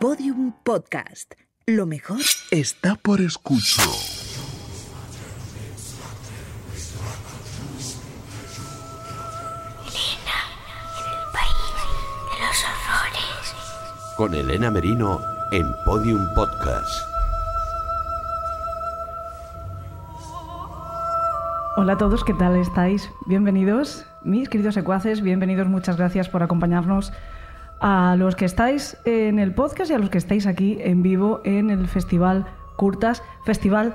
Podium Podcast. Lo mejor está por escucho. los horrores. Con Elena Merino en Podium Podcast. Hola a todos, ¿qué tal estáis? Bienvenidos, mis queridos secuaces, bienvenidos, muchas gracias por acompañarnos a los que estáis en el podcast y a los que estáis aquí en vivo en el Festival Curtas, Festival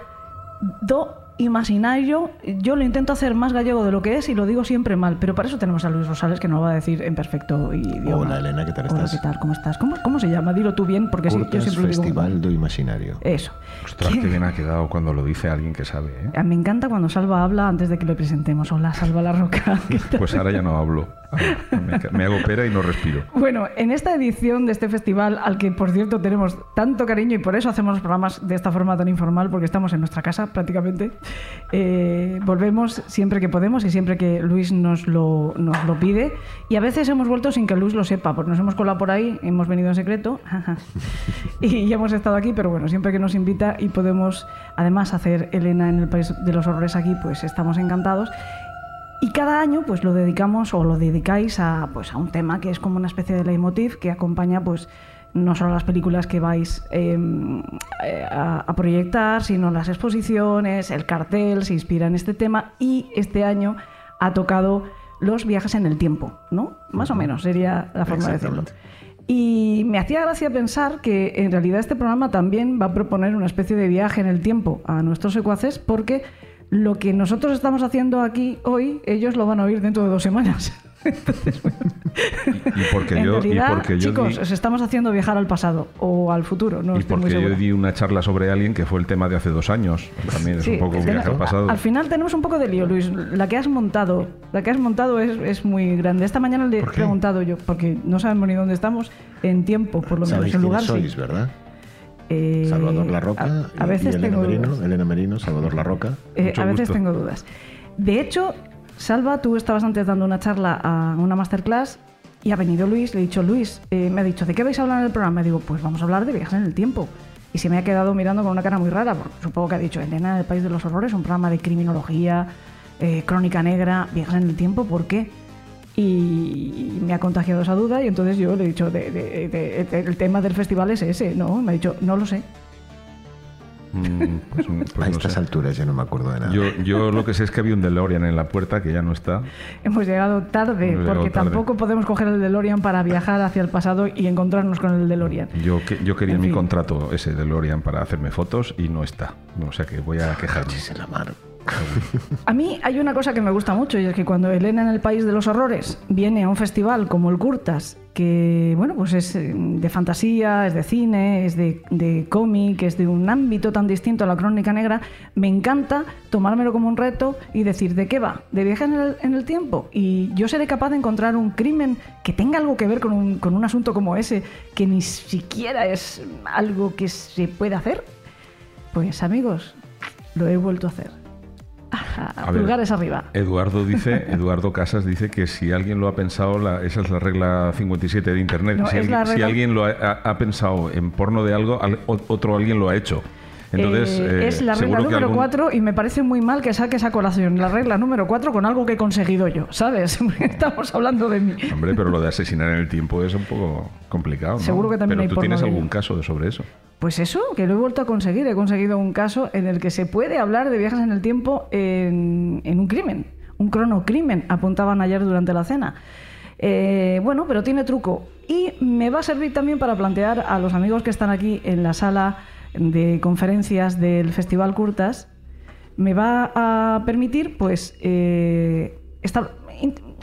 do Imaginario. Yo lo intento hacer más gallego de lo que es y lo digo siempre mal, pero para eso tenemos a Luis Rosales que nos lo va a decir en perfecto idioma. Hola, Elena, ¿qué tal Hola, estás? ¿qué tal? ¿Cómo estás? ¿Cómo, cómo se llama? Dilo tú bien, porque sí, yo siempre lo digo Festival do Imaginario. Eso. Ostras, qué bien ha quedado cuando lo dice alguien que sabe, ¿eh? Me encanta cuando Salva habla antes de que le presentemos. Hola, Salva la Roca. Pues ahora ya no hablo. Me, me hago pera y no respiro. Bueno, en esta edición de este festival, al que por cierto tenemos tanto cariño y por eso hacemos los programas de esta forma tan informal, porque estamos en nuestra casa prácticamente, eh, volvemos siempre que podemos y siempre que Luis nos lo, nos lo pide. Y a veces hemos vuelto sin que Luis lo sepa, porque nos hemos colado por ahí, hemos venido en secreto y hemos estado aquí, pero bueno, siempre que nos invita y podemos además hacer Elena en el País de los Horrores aquí, pues estamos encantados. Y cada año pues lo dedicamos o lo dedicáis a, pues, a un tema que es como una especie de leitmotiv que acompaña pues no solo las películas que vais eh, eh, a, a proyectar, sino las exposiciones, el cartel se inspira en este tema y este año ha tocado los viajes en el tiempo, ¿no? Más o menos sería la forma de decirlo. Y me hacía gracia pensar que en realidad este programa también va a proponer una especie de viaje en el tiempo a nuestros secuaces porque lo que nosotros estamos haciendo aquí hoy, ellos lo van a oír dentro de dos semanas. Entonces, bueno, Y porque en yo, y realidad, porque yo chicos, di, os estamos haciendo viajar al pasado o al futuro, no y estoy muy porque yo segura. di una charla sobre alguien que fue el tema de hace dos años. También es Sí, un poco un viaje al pasado. Al final tenemos un poco de lío, Luis. La que has montado, la que has montado es, es muy grande. Esta mañana le he preguntado yo, porque no sabemos ni dónde estamos en tiempo, por lo menos en lugar sois, sí. ¿verdad? Eh, Salvador La Roca a, a y- veces y Elena tengo Merino. dudas. Elena Merino, Salvador La Roca. Eh, a veces gusto. tengo dudas. De hecho, Salva, tú estabas antes dando una charla a una masterclass y ha venido Luis. Le he dicho, Luis, eh, me ha dicho, ¿de qué vais a hablar en el programa? Y digo, pues vamos a hablar de viajes en el tiempo. Y se me ha quedado mirando con una cara muy rara, porque supongo que ha dicho, Elena, en el País de los Horrores, un programa de criminología, eh, crónica negra, viajes en el tiempo, ¿por qué? Y me ha contagiado esa duda y entonces yo le he dicho, de- de- de- el tema del festival es ese, ¿no? Me ha dicho, no lo sé. Mm, pues, un- pues a no estas sé. alturas ya no me acuerdo de nada. Yo, yo lo que sé es que había un DeLorean en la puerta que ya no está. Hemos llegado tarde, Hemos llegado porque tarde. tampoco podemos coger el DeLorean para viajar hacia el pasado y encontrarnos con el DeLorean. Yo, que- yo quería En mi fin. contrato ese DeLorean para hacerme fotos y no está. O sea que voy a quejarme. Cachis en la mano. A mí hay una cosa que me gusta mucho y es que cuando Elena en el País de los Horrores viene a un festival como el Curtas, que bueno, pues es eh, de fantasía, es de cine, es de, de cómic, es de un ámbito tan distinto a la crónica negra, me encanta tomármelo como un reto y decir, ¿de qué va? ¿De viajes en el, en el tiempo? Y yo seré capaz de encontrar un crimen que tenga algo que ver con un, con un asunto como ese, que ni siquiera es algo que se puede hacer. Pues amigos, lo he vuelto a hacer. A ver, Pulgares arriba. Eduardo dice, Eduardo Casas dice que si alguien lo ha pensado, la- esa es la regla 57 de Internet. No, si, alguien, si alguien lo ha, ha- ha pensado en porno de algo, al- otro alguien lo ha hecho. Entonces, Eh, eh, es la regla número algún- 4 y me parece muy mal que saques a colación la regla número 4 con algo que he conseguido yo, ¿sabes? Estamos hablando de mí. Hombre, pero lo de asesinar en el tiempo es un poco complicado. ¿no? Seguro que también pero hay tú tienes algún caso de sobre eso. Pues eso, que lo he vuelto a conseguir. He conseguido un caso en el que se puede hablar de viajes en el tiempo en, en un crimen. Un cronocrimen, apuntaban ayer durante la cena. Eh, bueno, pero tiene truco. Y me va a servir también para plantear a los amigos que están aquí en la sala de conferencias del Festival Curtas, me va a permitir, pues, eh, estar-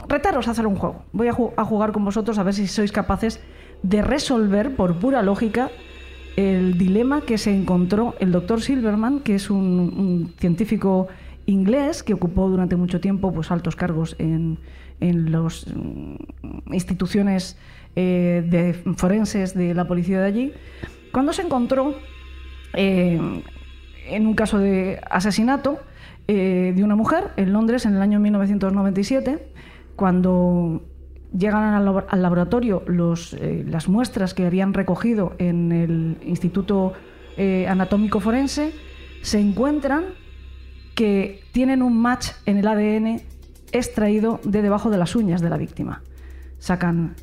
retaros a hacer un juego. Voy a, ju- a jugar con vosotros a ver si sois capaces de resolver por pura lógica el dilema que se encontró el doctor Silverman, que es un, científico inglés que ocupó durante mucho tiempo pues, altos cargos en, en las instituciones eh, forenses de la policía de allí, cuando se encontró eh, en un caso de asesinato eh, de una mujer en Londres en el año 1997, cuando llegan al, labo- al laboratorio eh, las muestras que habían recogido en el Instituto eh, Anatómico Forense, se encuentran que tienen un match en el ADN extraído de debajo de las uñas de la víctima. Sacan,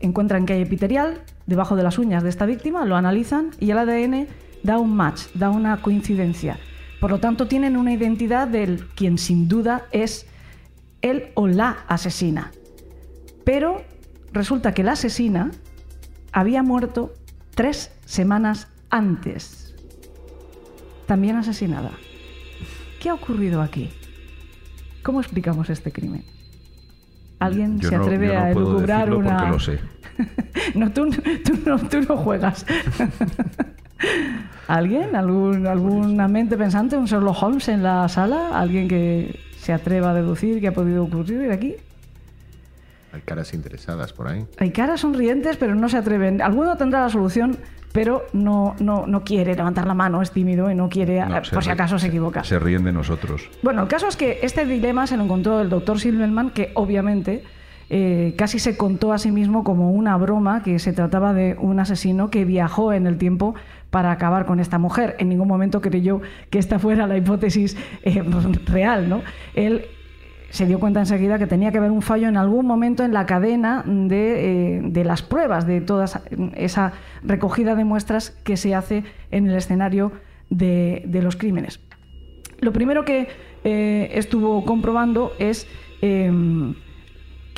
encuentran que hay epitelial debajo de las uñas de esta víctima, lo analizan y el ADN da un match, da una coincidencia. Por lo tanto, tienen una identidad del quien sin duda es él o la asesina. Pero resulta que la asesina había muerto tres semanas antes. También asesinada. ¿Qué ha ocurrido aquí? ¿Cómo explicamos este crimen? ¿Alguien Yo se no- atreve yo no a puedo elucubrar decirlo una.? lo sé. no, tú, tú no, tú no juegas. ¿Alguien? ¿Algún, ¿Alguna mente pensante? ¿Un Sherlock Holmes en la sala? ¿Alguien que se atreva a deducir qué ha podido ocurrir aquí? Hay caras interesadas por ahí. Hay caras sonrientes, pero no se atreven. Alguno tendrá la solución, pero no, no, no quiere levantar la mano, es tímido y no quiere, No, eh, por si acaso se equivoca. Se ríen de nosotros. Bueno, el caso es que este dilema se lo encontró el doctor Silverman, que obviamente eh, casi se contó a sí mismo como una broma, que se trataba de un asesino que viajó en el tiempo para acabar con esta mujer. En ningún momento creyó que esta fuera la hipótesis eh, real, ¿no? Él se dio cuenta enseguida que tenía que haber un fallo en algún momento en la cadena de, eh, de las pruebas, de toda esa- esa recogida de muestras que se hace en el escenario de- de los crímenes. Lo primero que eh, estuvo comprobando es em,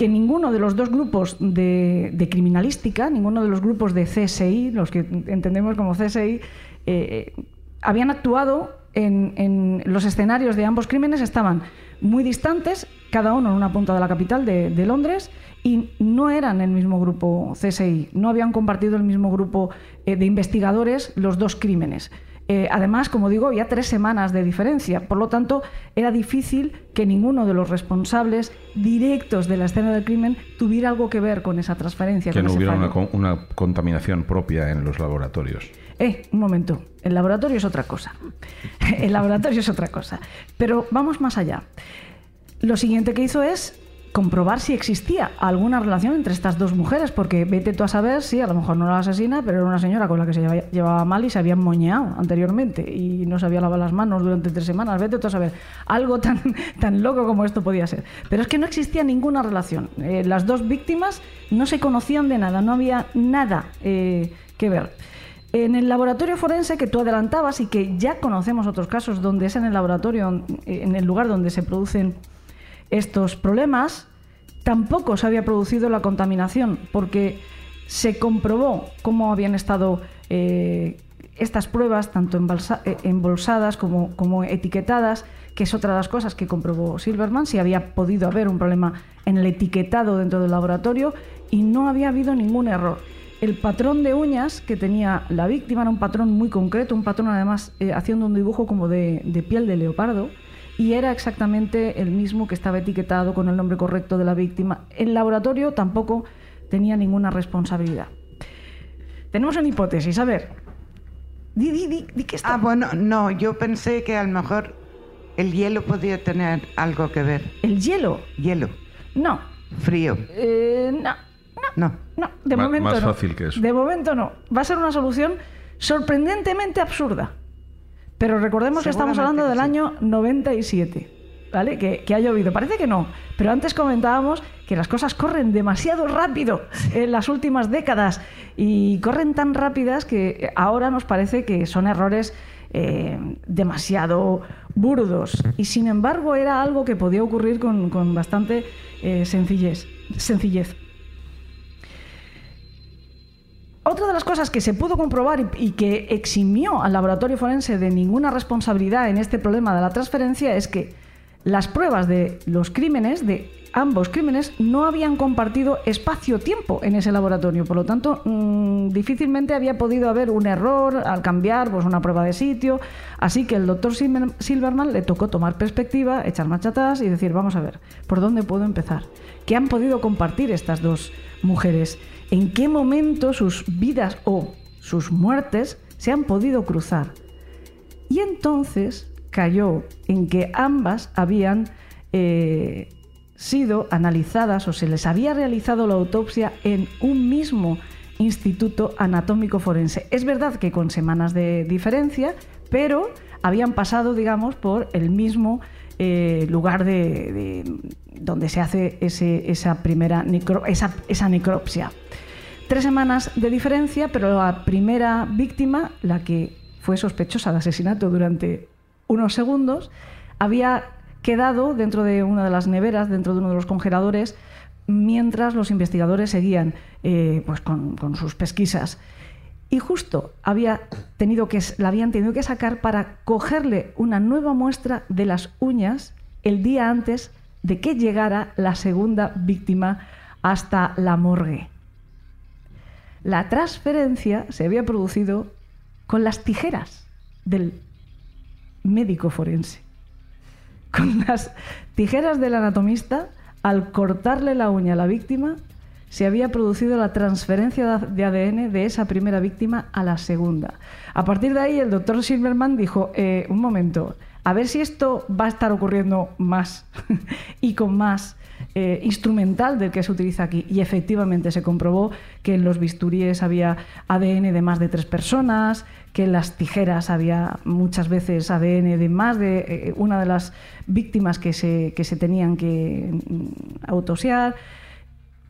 que ninguno de los dos grupos de, criminalística, ninguno de los grupos de CSI, los que entendemos como CSI, eh, habían actuado en, los escenarios de ambos crímenes, estaban muy distantes, cada uno en una punta de la capital de, de Londres, y no eran el mismo grupo CSI, no habían compartido el mismo grupo eh, de investigadores los dos crímenes. Eh, además, como digo, había tres semanas de diferencia, por lo tanto, era difícil que ninguno de los responsables directos de la escena del crimen tuviera algo que ver con esa transferencia. Que con no ese hubiera una contaminación propia en los laboratorios. Eh, un momento. El laboratorio es otra cosa. El laboratorio es otra cosa. Pero vamos más allá. Lo siguiente que hizo es comprobar si existía alguna relación entre estas dos mujeres, porque vete tú a saber si a lo mejor no era la asesina, pero era una señora con la que se llevaba, llevaba mal y se habían moñeado anteriormente y no se había lavado las manos durante tres semanas. Vete tú a saber. Algo tan, tan loco como esto podía ser. Pero es que no existía ninguna relación. Eh, las dos víctimas no se conocían de nada, no había nada eh, que ver. En el laboratorio forense que tú adelantabas y que ya conocemos otros casos donde es en el laboratorio, en el lugar donde se producen estos problemas, tampoco se había producido la contaminación porque se comprobó cómo habían estado eh, estas pruebas, tanto eh, embolsadas como, etiquetadas, que es otra de las cosas que comprobó Silverman, si había podido haber un problema en el etiquetado dentro del laboratorio y no había habido ningún error. El patrón de uñas que tenía la víctima era un patrón muy concreto, un patrón además eh, haciendo un dibujo como de piel de leopardo y era exactamente el mismo que estaba etiquetado con el nombre correcto de la víctima. El laboratorio tampoco tenía ninguna responsabilidad. Tenemos una hipótesis, a ver. Di, di, di, di que está. Ah, bueno, no, yo pensé que a lo mejor el hielo podía tener algo que ver. El hielo. Hielo, No. frío, Eh, no. no. No, de Ma- momento más no. fácil que eso. De momento no. Va a ser una solución sorprendentemente absurda. Pero recordemos que estamos hablando del Seguramente año 97, ¿vale? Que, que ha llovido. Parece que no, pero antes comentábamos que las cosas corren demasiado rápido en las últimas décadas y corren tan rápidas que ahora nos parece que son errores eh, demasiado burdos. Y sin embargo era algo que podía ocurrir con, con bastante eh, sencillez. sencillez. Otra de las cosas que se pudo comprobar y, que eximió al laboratorio forense de ninguna responsabilidad en este problema de la transferencia es que las pruebas de los crímenes, de ambos crímenes, no habían compartido espacio-tiempo en ese laboratorio. Por lo tanto, mm, difícilmente había podido haber un error al cambiar pues, una prueba de sitio. Así que el doctor Silver- Silverman le tocó tomar perspectiva, echar marcha atrás y decir, vamos a ver, ¿por dónde puedo empezar? ¿Qué han podido compartir estas dos mujeres? ¿En qué momento sus vidas o sus muertes se han podido cruzar? Y entonces cayó en que ambas habían eh, sido analizadas o se les había realizado la autopsia en un mismo instituto anatómico forense. Es verdad que con semanas de diferencia, pero habían pasado, digamos, por el mismo eh, lugar de, de- donde se hace esa primera esa, necropsia. Tres semanas de diferencia, pero la primera víctima, la que fue sospechosa de asesinato durante unos segundos, había quedado dentro de una de las neveras, dentro de uno de los congeladores, mientras los investigadores seguían eh, pues con sus pesquisas. Y justo había tenido que, la habían tenido que sacar para cogerle una nueva muestra de las uñas el día antes de que llegara la segunda víctima hasta la morgue. La transferencia se había producido con las tijeras del médico forense. Con las tijeras del anatomista, al cortarle la uña a la víctima, se había producido la transferencia de ADN de esa primera víctima a la segunda. A partir de ahí, el doctor Silverman dijo, eh, un momento, a ver si esto va a estar ocurriendo más y con más eh, instrumental del que se utiliza aquí. Y efectivamente se comprobó que en los bisturíes había ADN de más de tres personas, que en las tijeras había muchas veces ADN de más de eh, una de las víctimas que se, que se tenían que mm, autopsiar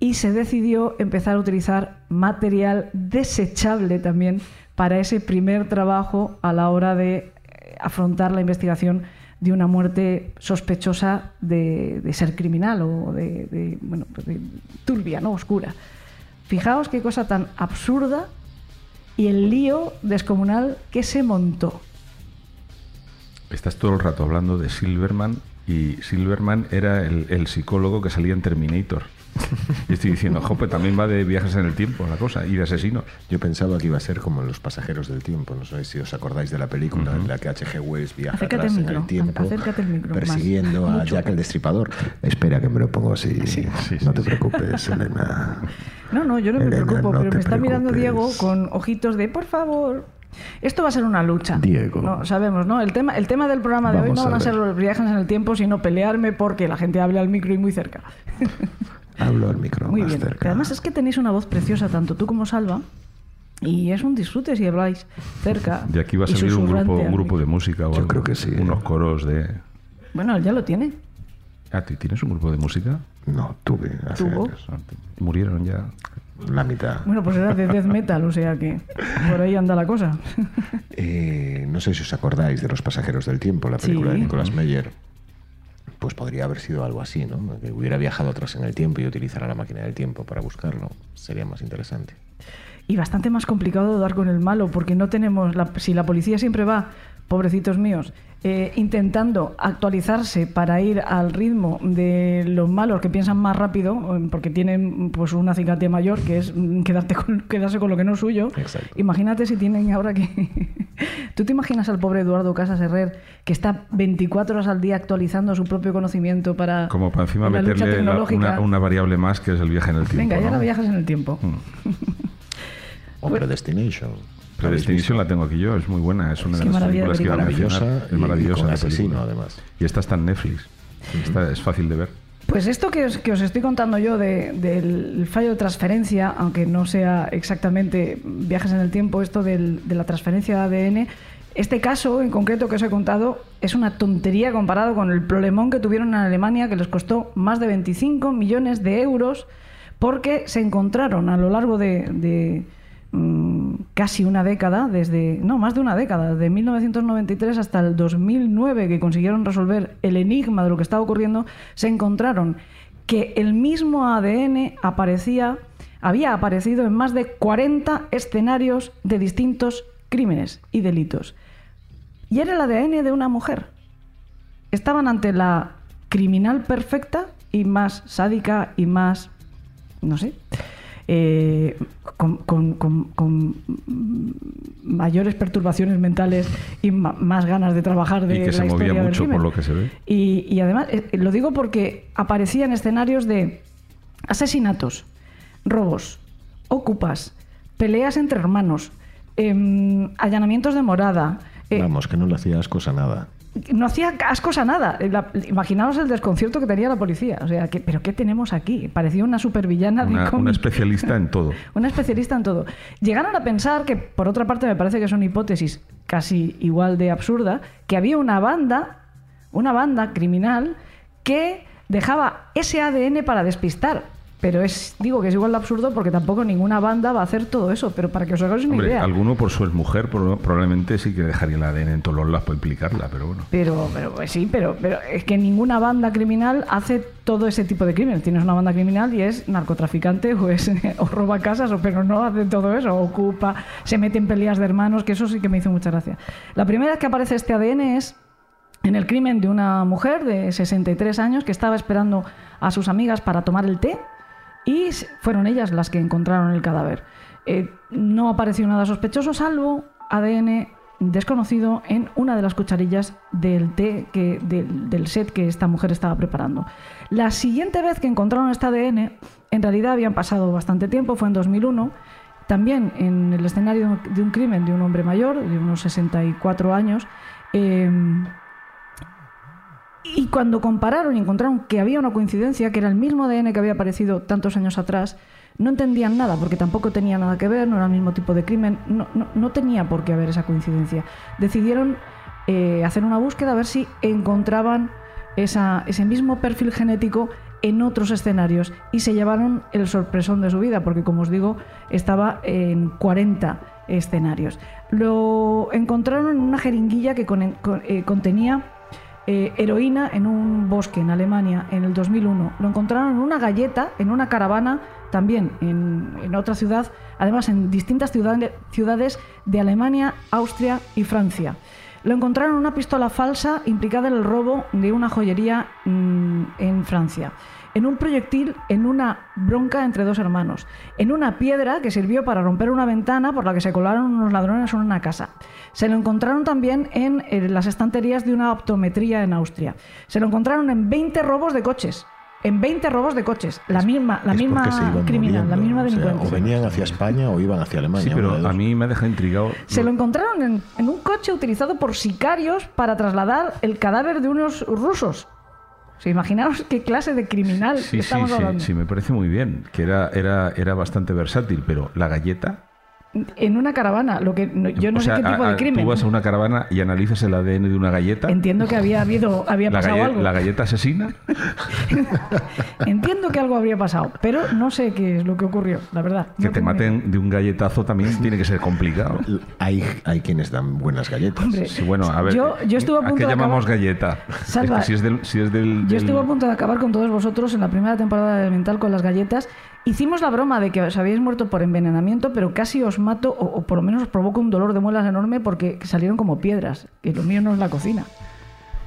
y se decidió empezar a utilizar material desechable también para ese primer trabajo a la hora de eh, afrontar la investigación de una muerte sospechosa de, ser criminal o de, bueno, pues de turbia, ¿no? oscura. Fijaos qué cosa tan absurda y el lío descomunal que se montó. Estás todo el rato hablando de Silverman y Silverman era el psicólogo que salía en Terminator. Y estoy diciendo, jope, también va de viajes en el tiempo la cosa y de asesinos. Yo pensaba que iba a ser como en Los Pasajeros del Tiempo. No sé si os acordáis de la película en la que H.G. Wells viaja Acércate atrás al en micro, el tiempo acércate al micro, más. persiguiendo a Mucho. Jack el Destripador. Espera que me lo pongo así. sí, no sí, te sí. preocupes, Elena. No, no, yo no me preocupo, no pero me está mirando. Diego con ojitos de, por favor. Esto va a ser una lucha. Diego. No, sabemos, ¿no? El tema, el tema del programa de hoy no van a ser los viajes en el tiempo, sino pelearme porque la gente hable al micro y muy cerca. Hablo al micro Muy más bien. cerca. Además es que tenéis una voz preciosa, tanto tú como Salva. Y es un disfrute si habláis cerca. De aquí va a salir un grupo, un grupo de música o Yo algo. creo que sí. Unos coros de... Bueno, él ya lo tiene. Ah, ¿tú ¿tienes un grupo de música? No, tuve hace ¿Tuvo? años. Ah, Murieron ya. La mitad. Bueno, pues era de death metal, o sea que por ahí anda la cosa. Eh, no sé si os acordáis de Los Pasajeros del Tiempo, la película Sí. de Nicolas Meyer. Pues podría haber sido algo así, ¿no? Que hubiera viajado atrás en el tiempo y utilizara la máquina del tiempo para buscarlo. Sería más interesante. Y bastante más complicado dar con el malo, porque no tenemos. La, si la policía siempre va, pobrecitos míos, eh, intentando actualizarse para ir al ritmo de los malos que piensan más rápido, eh, porque tienen pues una cicatría mayor, que es mm, quedarte con, quedarse con lo que no es suyo. Exacto. Imagínate si tienen ahora que. ¿Tú te imaginas al pobre Eduardo Casas Herrer que está 24 horas al día actualizando su propio conocimiento para. Como para encima meterle la- una, una variable más que es el viaje en el tiempo. Venga, ya ¿no? viajas en el tiempo. O Predestination. Predestination la tengo aquí yo, es muy buena, es una de las películas que iba a mencionar. Maravillosa Es maravillosa con la asesino, además. Y esta está en Netflix. Esta es fácil de ver. Pues esto que os, que os estoy contando yo de- del fallo de transferencia, aunque no sea exactamente viajes en el tiempo, esto del- de la transferencia de ADN, este caso en concreto que os he contado es una tontería comparado con el problemón que tuvieron en Alemania, que les costó más de 25 millones de euros, porque se encontraron a lo largo de, de, casi una década, desde, no, más de una década, de 1993 hasta el 2009, que consiguieron resolver el enigma de lo que estaba ocurriendo, se encontraron que el mismo ADN aparecía, había aparecido en más de 40 escenarios de distintos crímenes y delitos. Y era el ADN de una mujer. Estaban ante la criminal perfecta y más sádica y más, no sé, eh, con, con- con- con mayores perturbaciones mentales y ma- más ganas de trabajar de Y que la se movía mucho, por lo que se ve. Y, y además, eh, lo digo porque aparecían escenarios de asesinatos, robos, ocupas, peleas entre hermanos, em, allanamientos de morada. eh, Vamos, que no le hacías cosa nada. No hacía ascos a nada. La- imaginaos el desconcierto que tenía la policía. O sea, que, ¿pero qué tenemos aquí? Parecía una supervillana de Una, cómic. una especialista en todo. Una especialista en todo. Llegaron a pensar que, por otra parte, me parece que es una hipótesis casi igual de absurda, que había una banda, una banda criminal que dejaba ese ADN para despistar. Pero es, digo que es igual de absurdo porque tampoco ninguna banda va a hacer todo eso. Pero para que os hagáis una Hombre, idea. alguno por su mujer probablemente sí que dejaría el ADN en todos los lados para implicarla, pero bueno. Pero, pero pues sí, pero, pero es que ninguna banda criminal hace todo ese tipo de crímenes. Tienes una banda criminal y es narcotraficante o, es, o roba casas, o, pero no hace todo eso, ocupa, se mete en peleas de hermanos, que eso sí que me hizo mucha gracia. La primera vez que aparece este ADN es en el crimen de una mujer de 63 años que estaba esperando a sus amigas para tomar el té y fueron ellas las que encontraron el cadáver. Eh, no apareció nada sospechoso, salvo ADN desconocido en una de las cucharillas del té que, del, del set que esta mujer estaba preparando. La siguiente vez que encontraron este ADN, en realidad habían pasado bastante tiempo, fue en 2001, también en el escenario de un crimen de un hombre mayor, de unos 64 años. eh, y cuando compararon y encontraron que había una coincidencia, que era el mismo ADN que había aparecido tantos años atrás, no entendían nada, porque tampoco tenía nada que ver, no era el mismo tipo de crimen, no, tenía por qué haber esa coincidencia. Decidieron eh, hacer una búsqueda a ver si encontraban ese mismo perfil genético en otros escenarios y se llevaron el sorpresón de su vida, porque como os digo, estaba en 40 escenarios. Lo encontraron en una jeringuilla que eh, contenía eh, heroína en un bosque en Alemania en el 2001. Lo encontraron en una galleta, en una caravana, también en, otra ciudad, además en distintas ciudades, de Alemania, Austria y Francia. Lo encontraron en una pistola falsa implicada en el robo de una joyería mm, en Francia. En un proyectil en una bronca entre dos hermanos. En una piedra que sirvió para romper una ventana por la que se colaron unos ladrones en una casa. Se lo encontraron también en, eh, las estanterías de una optometría en Austria. Se lo encontraron en 20 robos de coches. En 20 robos de coches. La misma, la misma criminal, la misma o sea, delincuente. O venían hacia España o iban hacia Alemania. Sí, pero a mí me deja intrigado. Se lo encontraron en, en un coche utilizado por sicarios para trasladar el cadáver de unos rusos. O sea, imaginaos qué clase de criminal Sí, sí, estamos sí, hablando. sí, me parece muy bien, que era, era, era bastante versátil, pero la galleta... En una caravana, lo que no- yo no o sea, sé qué tipo a- de a- crimen. Tú vas a una caravana y analizas el ADN de una galleta, Entiendo que había habido, había la, pasado galle- algo. la galleta asesina, Entiendo que algo habría pasado, pero no sé qué es lo que ocurrió, la verdad. que No te idea. maten de un galletazo también tiene que ser complicado. Hay, hay quienes dan buenas galletas. Hombre, Sí, bueno, a ver, Yo- yo estuve a punto qué de llamamos acabar- galleta? Salva, es que si es del... Si es del, Yo del- estuve a punto de acabar con todos vosotros en la primera temporada de Mental con las galletas. Hicimos la broma de que os habíais muerto por envenenamiento, pero casi os mato, o, o por lo menos os provoco un dolor de muelas enorme porque salieron como piedras. Que lo mío no es la cocina.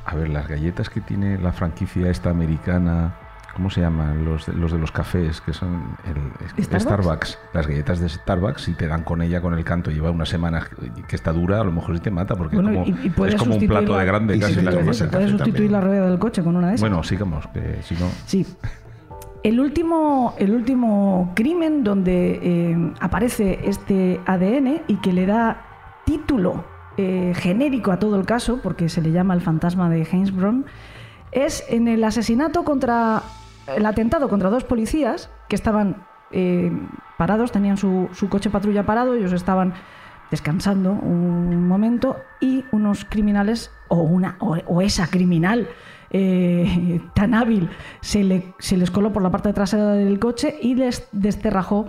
A ver, las galletas que tiene la franquicia esta americana, ¿cómo se llaman? Los, de- los de los cafés, que son el, ¿Starbucks? Starbucks. Las galletas de Starbucks, si te dan con ella, con el canto, lleva una semana que está dura, a lo mejor sí te mata, porque Bueno, es como, y- y puedes es como un plato la- de grande Y casi si la galleta. Puedes sustituir también. la rueda del coche con una de esas. Bueno, sigamos, que si no... Sí. El último, el último crimen donde eh, aparece este ADN y que le da título eh, genérico a todo el caso, porque se le llama el fantasma de Hainsbron, es en el asesinato contra. el atentado contra dos policías que estaban eh, parados, tenían su, coche patrulla parado, ellos estaban descansando un momento y unos criminales, o, una, o esa criminal eh, tan hábil, se, le- les coló por la parte trasera del coche y les desterrajó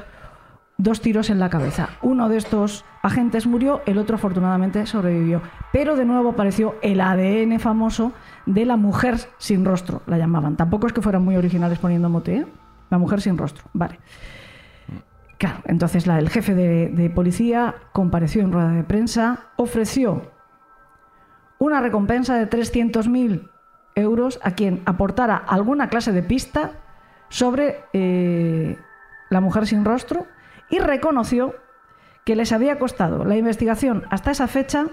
dos tiros en la cabeza. Uno de estos agentes murió, el otro afortunadamente sobrevivió. Pero de nuevo apareció el ADN famoso de la mujer sin rostro, la llamaban. Tampoco es que fueran muy originales poniendo mote, ¿eh? La mujer sin rostro, vale. Claro, entonces el jefe de, de policía compareció en rueda de prensa, ofreció una recompensa de 300.000 euros a quien aportara alguna clase de pista sobre eh, la mujer sin rostro y reconoció que les había costado la investigación hasta esa fecha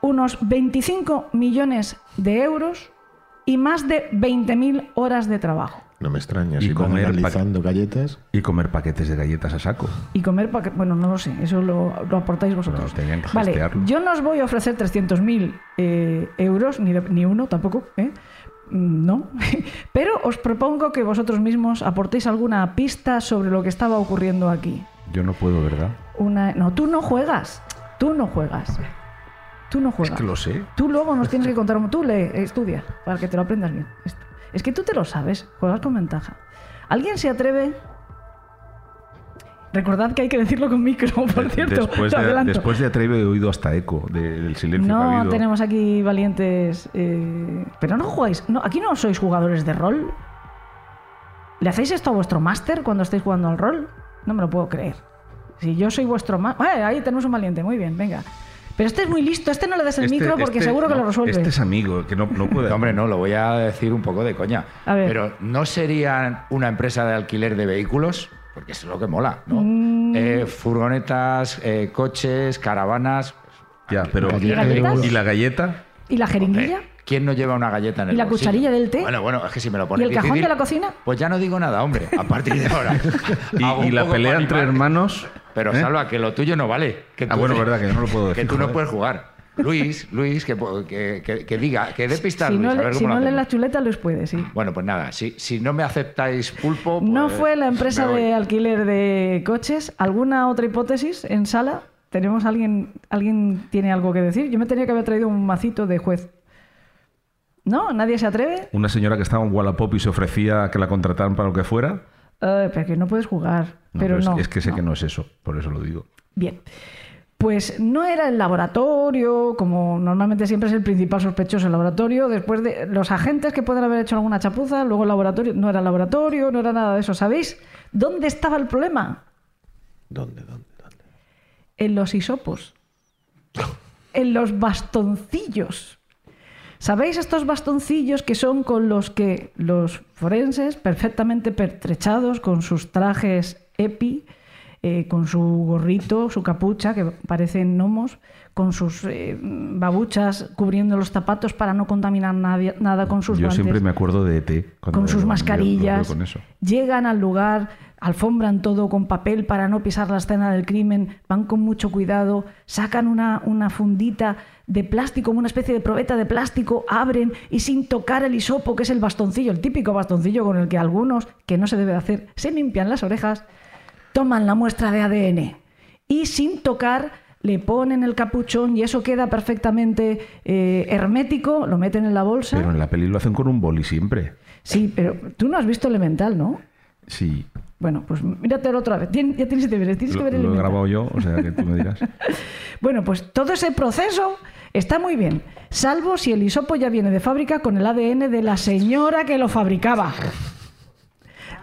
unos 25 millones de euros y más de 20.000 horas de trabajo. No me extraña. Y Si comer analizando galletas, Y comer paquetes de galletas a saco. Y comer, pa- bueno, no lo sé, eso lo, lo aportáis vosotros. No, tenían que vale, gestearlo. yo no os voy a ofrecer 300.000 eh, euros, ni, de- ni uno tampoco, ¿eh? Mm, No, pero os propongo que vosotros mismos aportéis alguna pista sobre lo que estaba ocurriendo aquí. Yo no puedo, ¿verdad? Una... No, tú no juegas, tú no juegas, tú no Es juegas. que lo sé. Tú luego nos tienes que contar, tú lee, estudia, para que te lo aprendas bien. Esto. Es que tú te lo sabes, juegas con ventaja. ¿Alguien se atreve? Recordad que hay que decirlo con micro, por cierto. Después de, después de Atreve he oído hasta eco de- del silencio que ha no tenemos aquí valientes. eh, Pero no jugáis. No, aquí no sois jugadores de rol. ¿Le hacéis esto a vuestro máster cuando estáis jugando al rol? No me lo puedo creer. Si yo soy vuestro máster. ahí tenemos un valiente, muy bien, venga. Pero este es muy listo, este no le des el Este- micro porque este- seguro que no, lo resuelve. Este es amigo, que no, no puede. Hombre, no, lo voy a decir un poco de coña. A ver. Pero ¿no serían una empresa de alquiler de vehículos? Porque eso es lo que mola, ¿no? Mm. Eh, furgonetas, eh, coches, caravanas. Ya, pero. ¿Y galletas? ¿Y la galleta? ¿Y la jeringuilla? ¿Quién no lleva una galleta en el ¿Y la bolsillo? cucharilla del té? Bueno, bueno, es que si me lo ¿Y pones el cajón difícil, de la cocina? Pues ya no digo nada, hombre, a partir de ahora. Y, y la pelea entre hermanos. Pero ¿eh? salva, que lo tuyo no vale. Que Ah, bueno, verdad, que yo no lo puedo Que decir, tú no puedes jugar. Luis, Luis, que, que, que- que diga, que dé pistas, Si Luis, no, a ver si cómo no lo lee la hacemos. chuleta, los puede, sí. Bueno, pues nada, si, si no me aceptáis pulpo... No pues fue la empresa de alquiler de coches. ¿Alguna otra hipótesis en sala? ¿Tenemos alguien, alguien tiene algo que decir? Yo me tenía que haber traído un macito de juez. ¿No? ¿Nadie se atreve? Una señora que estaba en Wallapop y se ofrecía a que la contrataran para lo que fuera. Eh, pero que no puedes jugar. No, pero es, no. es que sé no. que no es eso, por eso lo digo. Bien. Pues no era el laboratorio, como normalmente siempre es el principal sospechoso el laboratorio. Después de los agentes que pueden haber hecho alguna chapuza, luego el laboratorio, no era el laboratorio, no era nada de eso. ¿Sabéis dónde estaba el problema? ¿dónde, dónde, dónde? En los hisopos. En los bastoncillos. ¿Sabéis estos bastoncillos que son con los que los forenses, perfectamente pertrechados, con sus trajes EPI, eh, con su gorrito, su capucha, que parecen gnomos, con sus eh, babuchas cubriendo los zapatos para no contaminar nadie- nada con sus Yo guantes? siempre me acuerdo de ET. con sus lo- lo- lo mascarillas, con llegan al lugar, alfombran todo con papel para no pisar la escena del crimen, van con mucho cuidado, sacan una, una fundita de plástico, como una especie de probeta de plástico, abren y sin tocar el hisopo, que es el bastoncillo, el típico bastoncillo con el que algunos, que no se debe de hacer, se limpian las orejas, toman la muestra de ADN y sin tocar le ponen el capuchón y eso queda perfectamente eh, hermético, lo meten en la bolsa. Pero en la peli lo hacen con un boli siempre. Sí, pero tú no has visto Elemental, ¿no? Sí. Bueno, pues míratelo otra vez. Tien- ya tienes, deberes, tienes Lo, que ver lo he grabado yo, o sea que tú me dirás. Bueno, pues todo ese proceso está muy bien, salvo si el hisopo ya viene de fábrica con el ADN de la señora que lo fabricaba.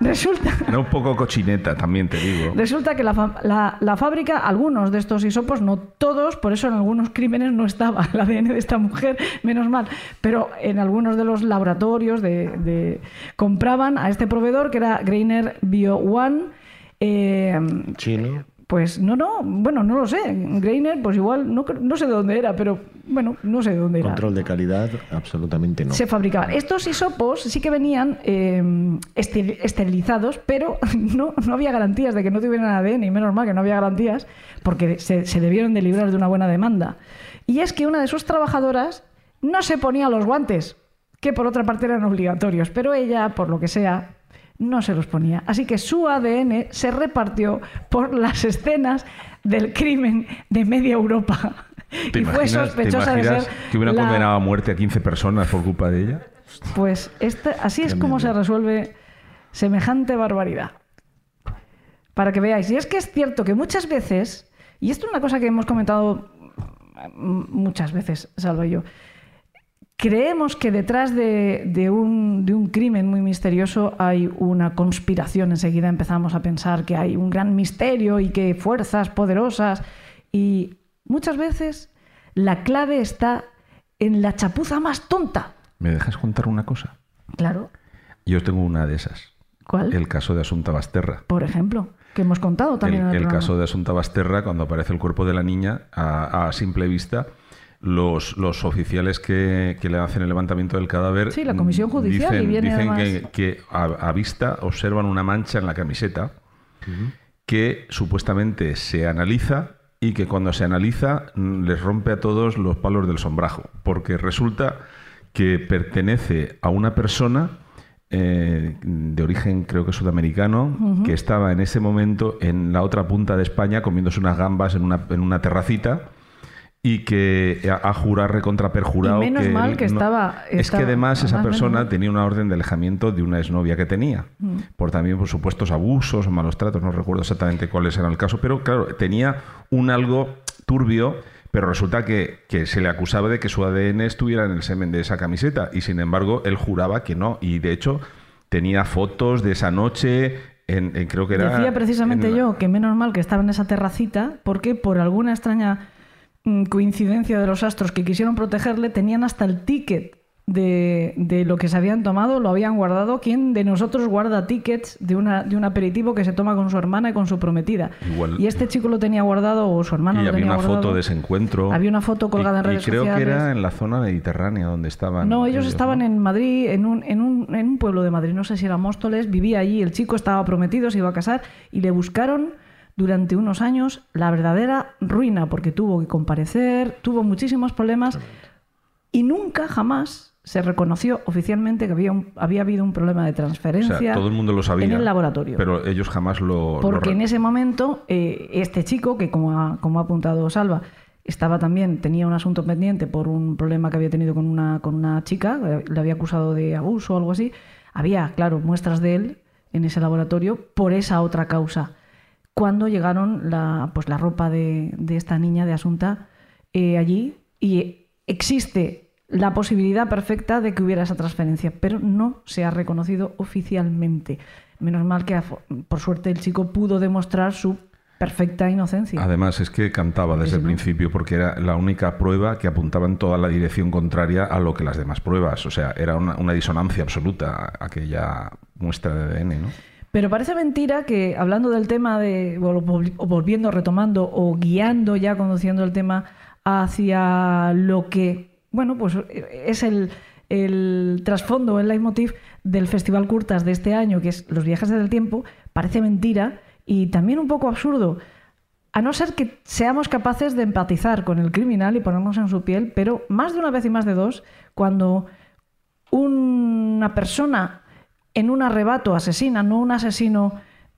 Resulta, Era un poco cochineta, también te digo. resulta que la, fa- la- la fábrica, algunos de estos hisopos, no todos, por eso en algunos crímenes no estaba el ADN de esta mujer, menos mal, pero en algunos de los laboratorios de, de- compraban a este proveedor que era Greiner Bio One. eh, Chino. Pues no, no, bueno, no lo sé. Greiner, pues igual, no, no sé de dónde era, pero bueno, no sé de dónde era. Control de calidad, absolutamente no. Se fabricaban. Estos hisopos sí que venían eh, esterilizados, pero no, no había garantías de que no tuvieran ADN, y menos mal que no había garantías, porque se, se debieron de librar de una buena demanda. Y es que una de sus trabajadoras no se ponía los guantes, que por otra parte eran obligatorios, pero ella, por lo que sea, no se los ponía. Así que su ADN se repartió por las escenas del crimen de media Europa. ¿Te y fue imaginas, te sospechosa de imaginas ser que hubieran la- condenado a muerte a 15 personas por culpa de ella? pues este- así es como se resuelve semejante barbaridad. Para que veáis. Y es que es cierto que muchas veces, y esto es una cosa que hemos comentado mm, muchas veces, Salvo yo, creemos que detrás de, de un, de un crimen muy misterioso hay una conspiración. Enseguida empezamos a pensar que hay un gran misterio y que fuerzas poderosas. Y muchas veces la clave está en la chapuza más tonta. ¿Me dejas contar una cosa? Claro. Yo tengo una de esas. ¿Cuál? El caso de Asunta Basterra. Por ejemplo, que hemos contado también el, en el, el programa. caso de Asunta Basterra, cuando aparece el cuerpo de la niña a, a simple vista, los, los oficiales que, que le hacen el levantamiento del cadáver. Sí, la comisión mm, judicial, Dicen, y viene dicen que, además- que a, a vista observan una mancha en la camiseta que supuestamente se analiza y que cuando se analiza mm, les rompe a todos los palos del sombrajo, porque resulta que pertenece a una persona eh, de origen creo que sudamericano, que estaba en ese momento en la otra punta de España comiéndose unas gambas en una, en una terracita y que ha, ha jurado recontra perjurado Y menos que mal que no- estaba- es que además esa menos persona tenía una orden de alejamiento de una exnovia que tenía Mm. por también por supuestos abusos o malos tratos no recuerdo exactamente cuáles eran el caso pero claro tenía un algo turbio pero resulta que, que se le acusaba de que su ADN estuviera en el semen de esa camiseta y sin embargo él juraba que no y de hecho tenía fotos de esa noche en, en- creo que era Decía precisamente en yo que menos mal que estaba en esa terracita porque por alguna extraña coincidencia de los astros que quisieron protegerle tenían hasta el ticket de, de lo que se habían tomado, lo habían guardado. ¿Quién de nosotros guarda tickets de, una, de un aperitivo que se toma con su hermana y con su prometida? Igual- Y este chico lo tenía guardado o su hermano y lo había tenía una guardado. foto de ese encuentro Había una foto colgada Y- en redes y creo sociales. que era en la zona mediterránea donde estaban No, ellos estaban ¿no? en Madrid, en un, en, un, en un pueblo de Madrid, no sé si era Móstoles, vivía allí, el chico estaba prometido, se iba a casar y le buscaron durante unos años la verdadera ruina porque tuvo que comparecer, tuvo muchísimos problemas y nunca jamás se reconoció oficialmente que había, un- había habido un problema de o transferencia sea, todo el mundo lo sabía en el laboratorio. pero ellos jamás lo Porque en ese momento, eh, este chico, que como ha, como ha apuntado Salva, estaba también, tenía un asunto pendiente por un problema que había tenido con una, con una chica, le había acusado de abuso o algo así. Había, claro, muestras de él en ese laboratorio por esa otra causa. Cuando llegaron la, pues la ropa de, de esta niña de Asunta eh, allí y existe la posibilidad perfecta de que hubiera esa transferencia, pero no se ha reconocido oficialmente. Menos mal que, por suerte, el chico pudo demostrar su perfecta inocencia. Además, es que cantaba desde el principio porque era la única prueba que apuntaba en toda la dirección contraria a lo que las demás pruebas. O sea, era una, una disonancia absoluta aquella muestra de ADN, ¿no? Pero parece mentira que, hablando del tema de, o vol- o volviendo, retomando o guiando ya, conduciendo el tema hacia lo que, bueno, pues eh, es el, el trasfondo, el leitmotiv del Festival Curtas de este año, que es los viajes del tiempo, parece mentira y también un poco absurdo. A no ser que seamos capaces de empatizar con el criminal y ponernos en su piel, pero más de una vez y más de dos, cuando una persona en un arrebato asesina, no un asesino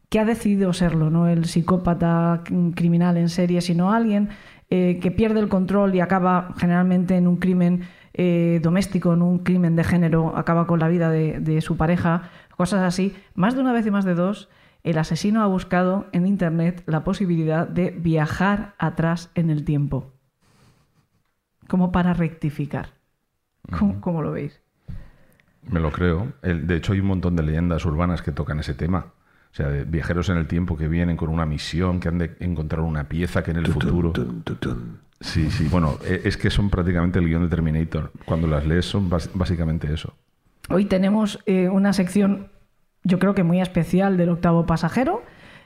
que ha decidido serlo, no el psicópata criminal en serie, sino alguien eh, que pierde el control y acaba generalmente en un crimen eh, doméstico, en un crimen de género, acaba con la vida de, de su pareja, cosas así. Más de una vez y más de dos, el asesino ha buscado en Internet la posibilidad de viajar atrás en el tiempo, como para rectificar. ¿Cómo, cómo lo veis? Me lo creo. El- de hecho, hay un montón de leyendas urbanas que tocan ese tema. O sea, de viajeros en el tiempo que vienen con una misión, que han de encontrar una pieza que en el futuro... Tun, tun, tun. Sí, sí. Bueno, e- es que son prácticamente el guion de Terminator. Cuando las lees son básicamente eso. Hoy tenemos eh, una sección, yo creo que muy especial del octavo pasajero,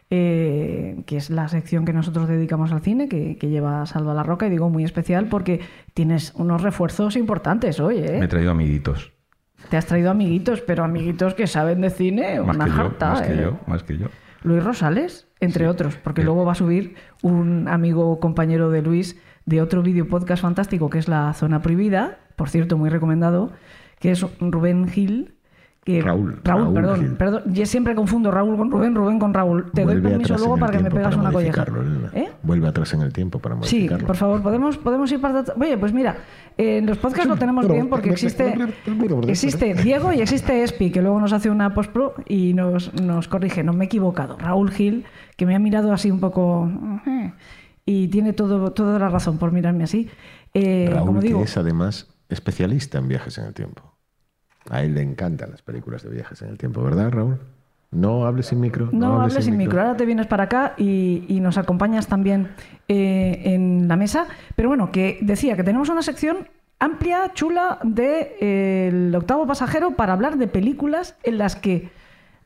eh, que es la sección que nosotros dedicamos al cine, que, que lleva Salva la Roca, y digo muy especial porque tienes unos refuerzos importantes hoy, ¿eh? Me he traído amiguitos. Te has traído amiguitos, pero amiguitos que saben de cine, Más una que yo, jarta, más que ¿eh? yo, más que yo. Luis Rosales, entre Sí. otros, porque Eh. luego va a subir un amigo compañero de Luis de otro vídeo podcast fantástico que es La Zona Prohibida, por cierto, muy recomendado, que es Rubén Gil. Que, Raúl, Raúl, Raúl perdón, Gil. perdón. Yo siempre confundo Raúl con Rubén, Rubén con Raúl. Te doy permiso luego para que me pegas una colleja. Elena. ¿Eh? Vuelve atrás en el tiempo para Sí, modificarlo. por favor, podemos, podemos ir para. Oye, pues mira, eh, los podcasts lo tenemos bien porque existe, existe Diego y existe Espi, que luego nos hace una postpro y nos, nos corrige. No me he equivocado. Raúl Gil, que me ha mirado así un poco. eh, Y tiene todo, toda la razón por mirarme así. Eh, Raúl, como digo, que es además especialista en viajes en el tiempo. A él le encantan las películas de viajes en el tiempo, ¿verdad, Raúl? No hables sin micro. No, hables sin micro. Ahora te vienes para acá y, y nos acompañas también eh, en la mesa. Pero bueno, que decía que tenemos una sección amplia, chula, del octavo pasajero para hablar de películas en las que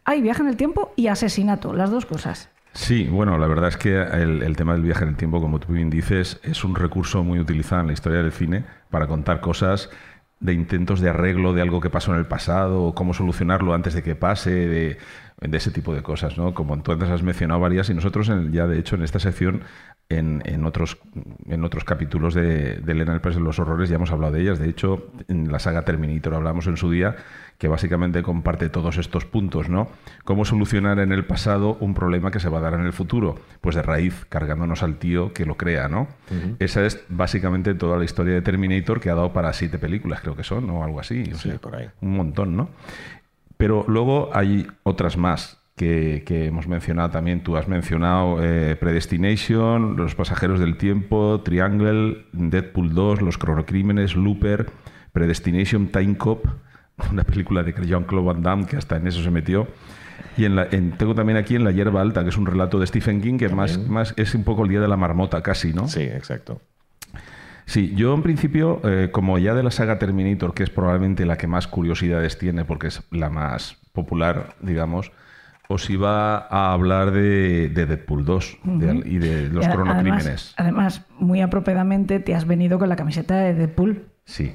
hay viaje en el tiempo y asesinato, las dos cosas. Sí, bueno, la verdad es que el, el tema del viaje en el tiempo, como tú bien dices, es un recurso muy utilizado en la historia del cine para contar cosas de intentos de arreglo de algo que pasó en el pasado, o cómo solucionarlo antes de que pase, de, de ese tipo de cosas, ¿no? Como tú antes has mencionado varias, y nosotros en- ya de hecho en esta sección, en, en otros, en otros capítulos de, de Elena el País de los Horrores ya hemos hablado de ellas. De hecho, en la saga Terminator hablamos en su día que básicamente comparte todos estos puntos, ¿no? Cómo solucionar en el pasado un problema que se va a dar en el futuro. Pues de raíz, cargándonos al tío que lo crea, ¿no? Esa es básicamente toda la historia de Terminator que ha dado para siete películas, creo que son, o algo así. o Sí, sea, por ahí. Un montón, ¿no? Pero luego hay otras más que, que hemos mencionado también. Tú has mencionado eh, Predestination, Los Pasajeros del Tiempo, Triangle, Deadpool 2, Los Cronocrímenes, Looper, Predestination, Time Cop, una película de Jean-Claude Van Damme que hasta en eso se metió. Y en la- en- tengo también aquí en La Hierba Alta, que es un relato de Stephen King que más, más es un poco el día de la marmota casi, ¿no? Sí, exacto. Sí, yo en principio, eh, como ya de la saga Terminator, que es probablemente la que más curiosidades tiene porque es la más popular, digamos, os iba a hablar de, de Deadpool 2 de- y de los Y a- cronocrímenes. Además, además, muy apropiadamente te has venido con la camiseta de Deadpool. Sí.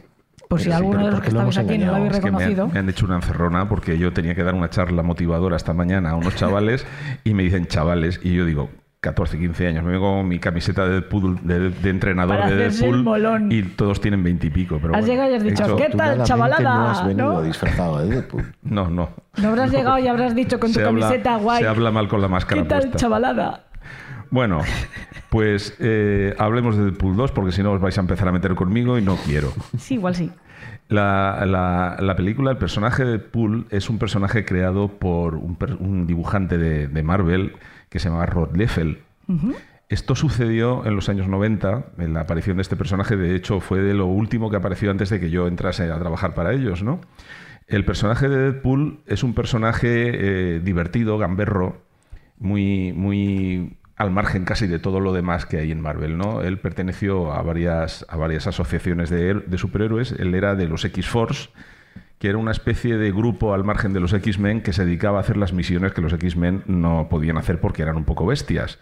Por si sí, alguno de los ¿por que hemos aquí no lo habéis Es que me han, reconocido. me han hecho una encerrona porque yo tenía que dar una charla motivadora esta mañana a unos chavales y me dicen chavales y yo digo 14, 15 años, me vengo con mi camiseta de, Deadpool, de, de entrenador Para de Deadpool molón. y todos tienen 20 y pico. Pero Has bueno, llegado y has dicho, ¿qué tal, chavalada? No has venido ¿No? disfrazado de Deadpool. No, no. No habrás llegado y habrás dicho con tu habla- camiseta guay. se habla mal con la máscara ¿Qué tal, puesta. chavalada? Bueno, pues eh, hablemos de Deadpool 2 porque si no os vais a empezar a meter conmigo y no quiero. Sí, igual sí. La, la- la película, el personaje de Deadpool es un personaje creado por un, dibujante de, de Marvel que se llama Rod Liefeld. Esto sucedió en los años 90, en la aparición de este personaje, de hecho fue de lo último que apareció antes de que yo entrase a trabajar para ellos, ¿no? El personaje de Deadpool es un personaje eh, divertido, gamberro, muy, muy al margen casi de todo lo demás que hay en Marvel, ¿no? Él perteneció a varias, a varias asociaciones de, de superhéroes. Él era de los X-Force, que era una especie de grupo al margen de los X-Men que se dedicaba a hacer las misiones que los X-Men no podían hacer porque eran un poco bestias.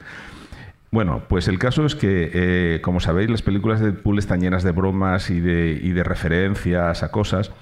Bueno, pues el caso es que, eh, como sabéis, las películas de Deadpool están llenas de bromas y de, y de referencias a cosas.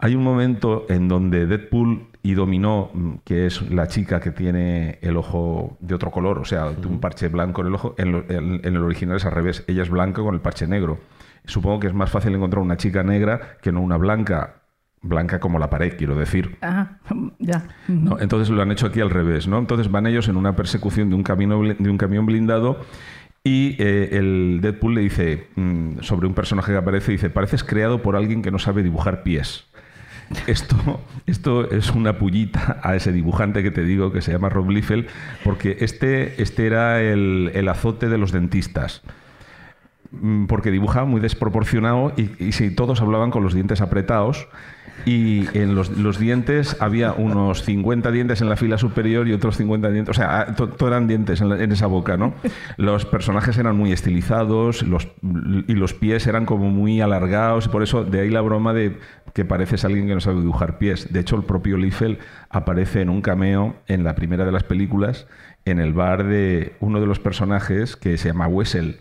Hay un momento en donde Deadpool y Dominó, mm, que es la chica que tiene el ojo de otro color, o sea, un parche blanco en el ojo, en, lo- en- en el original es al revés, ella es blanca con el parche negro. Supongo que es más fácil encontrar una chica negra que no una blanca, blanca como la pared, quiero decir. Ajá, ya. ¿no? Entonces lo han hecho aquí al revés, ¿no? Entonces van ellos en una persecución de un, camino, de un camión blindado y eh, el Deadpool le dice mm, sobre un personaje que aparece, dice, pareces creado por alguien que no sabe dibujar pies. Esto, esto es una pullita a ese dibujante que te digo que se llama Rob Liefeld, porque este, este era el, el azote de los dentistas. Mm, Porque dibujaba muy desproporcionado y, y todos hablaban con los dientes apretados y en los, dientes había unos 50 dientes en la fila superior y otros 50 dientes, o sea, to- todo eran dientes en, esa boca, ¿no? Los personajes eran muy estilizados los, y los pies eran como muy alargados por eso de ahí la broma de que pareces alguien que no sabe dibujar pies. De hecho, el propio Liefeld aparece en un cameo en la primera de las películas en el bar de uno de los personajes que se llama Wessel.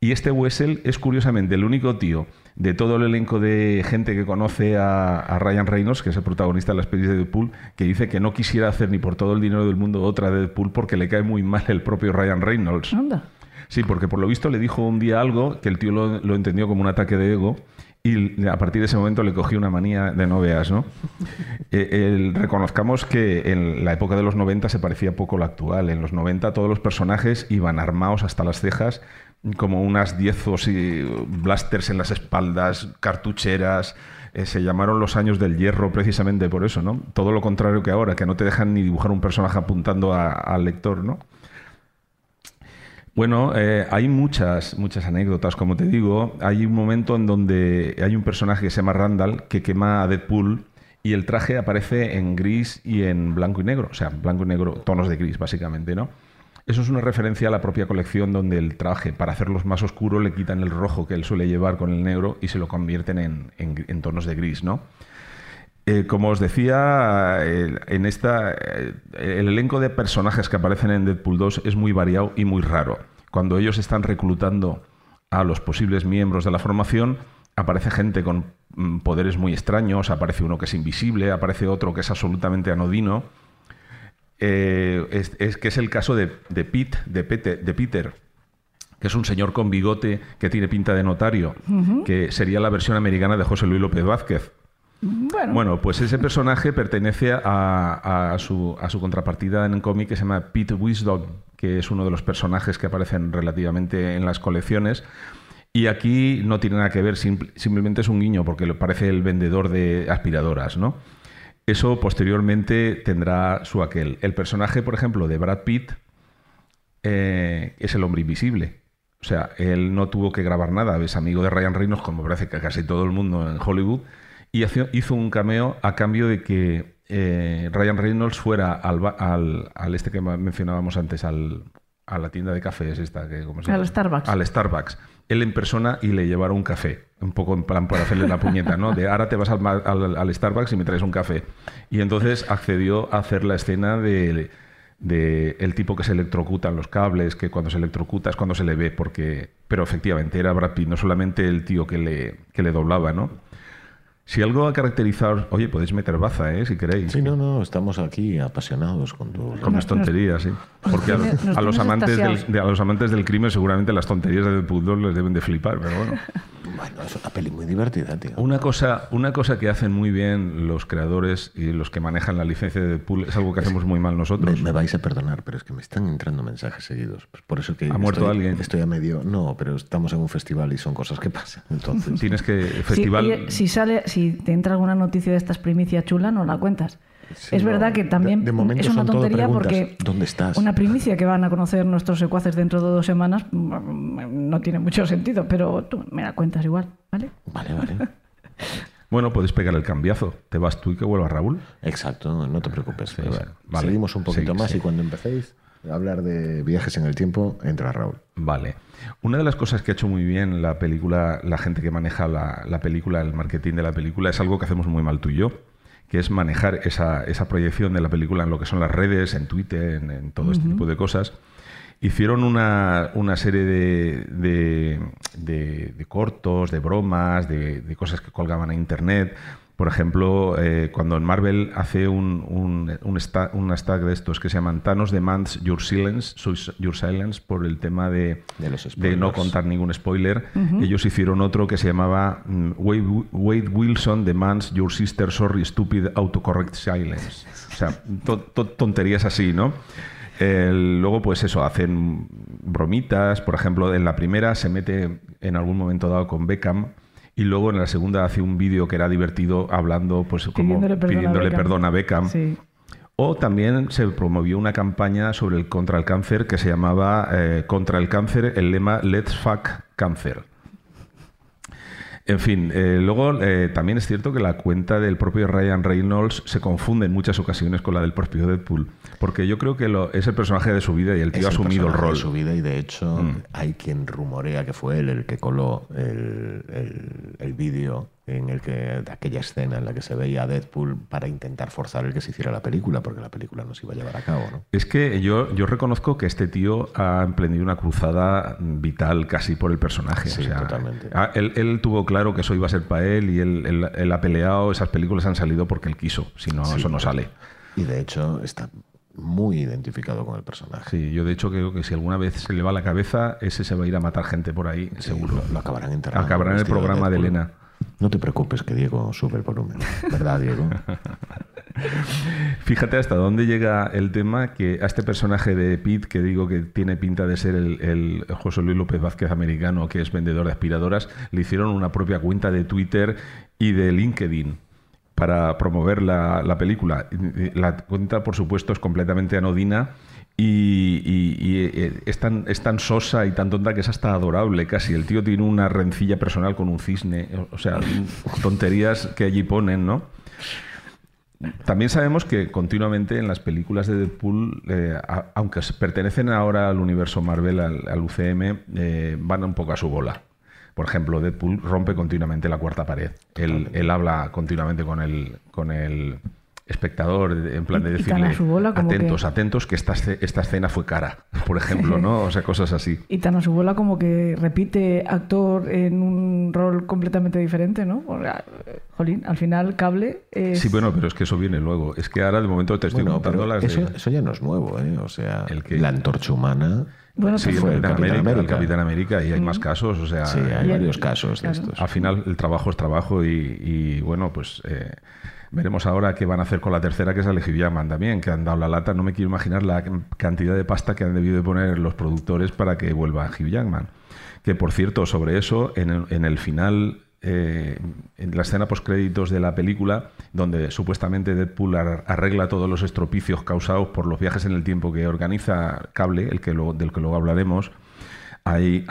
Y este Wessel es curiosamente el único tío de todo el elenco de gente que conoce a, a Ryan Reynolds, que es el protagonista de las pelis de Deadpool, que dice que no quisiera hacer ni por todo el dinero del mundo otra de Deadpool porque le cae muy mal el propio Ryan Reynolds. Anda. Sí, porque por lo visto le dijo un día algo que el tío lo, lo entendió como un ataque de ego y a partir de ese momento le cogió una manía de no veas, ¿no? Eh, el- reconozcamos que en la época de los 90 se parecía poco a lo actual. En los 90 todos los personajes iban armados hasta las cejas como unas 10 o sí, blasters en las espaldas, cartucheras. Eh, se llamaron los años del hierro precisamente por eso, ¿no? Todo lo contrario que ahora, que no te dejan ni dibujar un personaje apuntando al lector, ¿no? Bueno, eh, hay muchas, muchas anécdotas, como te digo. Hay un momento en donde hay un personaje que se llama Randall que quema a Deadpool y el traje aparece en gris y en blanco y negro, o sea, blanco y negro, tonos de gris, básicamente, ¿no? Eso es una referencia a la propia colección donde el traje, para hacerlos más oscuros, le quitan el rojo que él suele llevar con el negro y se lo convierten en, en- tonos de gris, ¿no? Eh, como os decía, en esta, eh, el elenco de personajes que aparecen en Deadpool 2 es muy variado y muy raro. Cuando ellos están reclutando a los posibles miembros de la formación, aparece gente con mm, poderes muy extraños, aparece uno que es invisible, aparece otro que es absolutamente anodino. Eh, es, es que es el caso de, de Pete, de, Pete- de Peter, que es un señor con bigote que tiene pinta de notario, que sería la versión americana de José Luis López Vázquez. Bueno, Bueno, pues ese personaje pertenece a, a su, a su contrapartida en un cómic que se llama Pete Wisdom, que es uno de los personajes que aparecen relativamente en las colecciones. Y aquí no tiene nada que ver, simple- simplemente es un guiño, porque le parece el vendedor de aspiradoras, ¿no? Eso posteriormente tendrá su aquel. El personaje, por ejemplo, de Brad Pitt eh, es el hombre invisible. O sea, él no tuvo que grabar nada, es amigo de Ryan Reynolds, como parece que casi todo el mundo en Hollywood, y hizo un cameo a cambio de que eh, Ryan Reynolds fuera al, al, al este que mencionábamos antes, al, a la tienda de cafés esta. Que, ¿cómo se Al llama? Starbucks. Al Starbucks. Él en persona y le llevara un café, un poco en plan para hacerle la puñeta, ¿no? De ahora te vas al, al- al Starbucks y me traes un café. Y entonces accedió a hacer la escena de, el tipo que se electrocuta en los cables, que cuando se electrocuta es cuando se le ve, porque... Pero efectivamente era Brad Pitt, no solamente el tío que le, que le doblaba, ¿no? Si algo ha caracterizado... Oye, podéis meter baza, ¿eh? Si queréis. Sí, no, no, estamos aquí apasionados con tu... Con las tonterías, sí. Porque a, a los amantes del, de- a los amantes del crimen seguramente las tonterías de Deadpool 2 les deben de flipar, pero bueno. Bueno, es una peli muy divertida, tío. Una cosa, una cosa que hacen muy bien los creadores y los que manejan la licencia de Deadpool es algo que hacemos muy mal Me, nosotros. me vais a perdonar, pero es que me están entrando mensajes seguidos. Pues por eso que ¿Ha muerto estoy, alguien? Estoy a medio... No, pero estamos en un festival y son cosas que pasan. Entonces, Tienes que... Festival... oye, si sale, si te entra alguna noticia de estas primicia chula, no la cuentas. Sí, es no, verdad que también de es una tontería porque ¿Dónde estás? una primicia que van a conocer nuestros secuaces dentro de dos semanas mm, no tiene mucho sentido, pero tú me la cuentas igual, ¿vale? Vale, vale. Bueno, puedes pegar el cambiazo. Te vas tú y que vuelva Raúl. Exacto, no te preocupes. Sí, Pues, vale. Seguimos un poquito Sí, más sí. y cuando empecéis hablar de viajes en el tiempo, entra Raúl. Vale. Una de las cosas que ha hecho muy bien la película, la gente que maneja la, la película, el marketing de la película, es algo que hacemos muy mal tú y yo, que es manejar esa, esa proyección de la película en lo que son las redes, en Twitter, en, en todo este tipo de cosas. Hicieron una, una serie de, de- de- de cortos, de bromas, de, de cosas que colgaban a internet. Por ejemplo, eh, cuando en Marvel hace un, un, un, sta- un hashtag de estos que se llaman Thanos demands your silence, your silence por el tema de, De los de no contar ningún spoiler. Ellos hicieron otro que se llamaba mm, Wade, Wade Wilson demands your sister sorry stupid autocorrect silence. O sea, to- to- tonterías así, ¿no? Luego, pues eso, hacen bromitas. Por ejemplo, en la primera se mete en algún momento dado con Beckham. Y luego en la segunda hace un vídeo que era divertido hablando, pues como Pidiéndole perdón a Beckham. perdón a Beckham. Sí. O también se promovió una campaña sobre el contra el cáncer que se llamaba eh, Contra el cáncer, el lema Let's Fuck Cancer. En fin, eh, luego eh, también es cierto que la cuenta del propio Ryan Reynolds se confunde en muchas ocasiones con la del propio Deadpool, porque yo creo que lo- es el personaje de su vida y el tío Es ha asumido el personaje rol. de su vida y de hecho Mm. hay quien rumorea que fue él el que coló el, el- el vídeo en el que de aquella escena en la que se veía a Deadpool para intentar forzar el que se hiciera la película porque la película no se iba a llevar a cabo ¿no? Es que yo, yo reconozco que este tío ha emprendido una cruzada vital casi por el personaje. Sí, o sea, totalmente. él, él tuvo claro que eso iba a ser para él y él, él- él ha peleado. Esas películas han salido porque él quiso. Si no, Sí, eso no sale. y de hecho está muy identificado con el personaje Sí, yo de hecho creo que si alguna vez se le va la cabeza, ese se va a ir a matar gente por ahí, Sí, seguro. lo, lo acabarán enterrando Acabará en el programa de Deadpool. Elena. No te preocupes que Diego sube el volumen ¿verdad Diego? Fíjate hasta dónde llega el tema que a este personaje de Pete, que digo que tiene pinta de ser el, José Luis López Vázquez americano, que es vendedor de aspiradoras, le hicieron una propia cuenta de Twitter y de LinkedIn para promover la película. La cuenta, por supuesto, es completamente anodina y, y- y, eh, es, tan, es tan sosa y tan tonta que es hasta adorable casi. El tío tiene una rencilla personal con un cisne, o sea, tonterías que allí ponen, ¿no? También sabemos que continuamente en las películas de Deadpool, eh, a- aunque pertenecen ahora al universo Marvel, al, al UCM, eh, van un poco a su bola. Por ejemplo, Deadpool rompe continuamente la cuarta pared. Él, él habla continuamente con el, con el espectador en plan de Y- y tan decirle a su bola como atentos, que- atentos que esta, esta escena fue cara, por ejemplo, ¿no? O sea, cosas así. Y tan a su bola como que repite actor en un rol completamente diferente, ¿no? O sea, Jolín, al final cable es... Sí, bueno, pero es que eso viene luego. Es que ahora de momento te estoy Bueno, contando las eso, de... eso ya no es nuevo, ¿eh? O sea, ¿El qué? la antorcha humana. Bueno, Sí, pues- fue el Capitán, Capitán América, el América. Capitán América, y hay más casos, o sea... Sí, hay varios casos de claro. estos. Al final el trabajo es trabajo y, y, bueno, pues eh, veremos ahora qué van a hacer con la tercera, que es Hugh Jackman también, que han dado la lata. No me quiero imaginar la cantidad de pasta que han debido de poner los productores para que vuelva Hugh Jackman. Que por cierto, sobre eso, en el, final, eh, en la escena postcréditos de la película, donde supuestamente Deadpool ar- arregla todos los estropicios causados por los viajes en el tiempo que organiza Cable, el que luego- del que luego hablaremos, ahí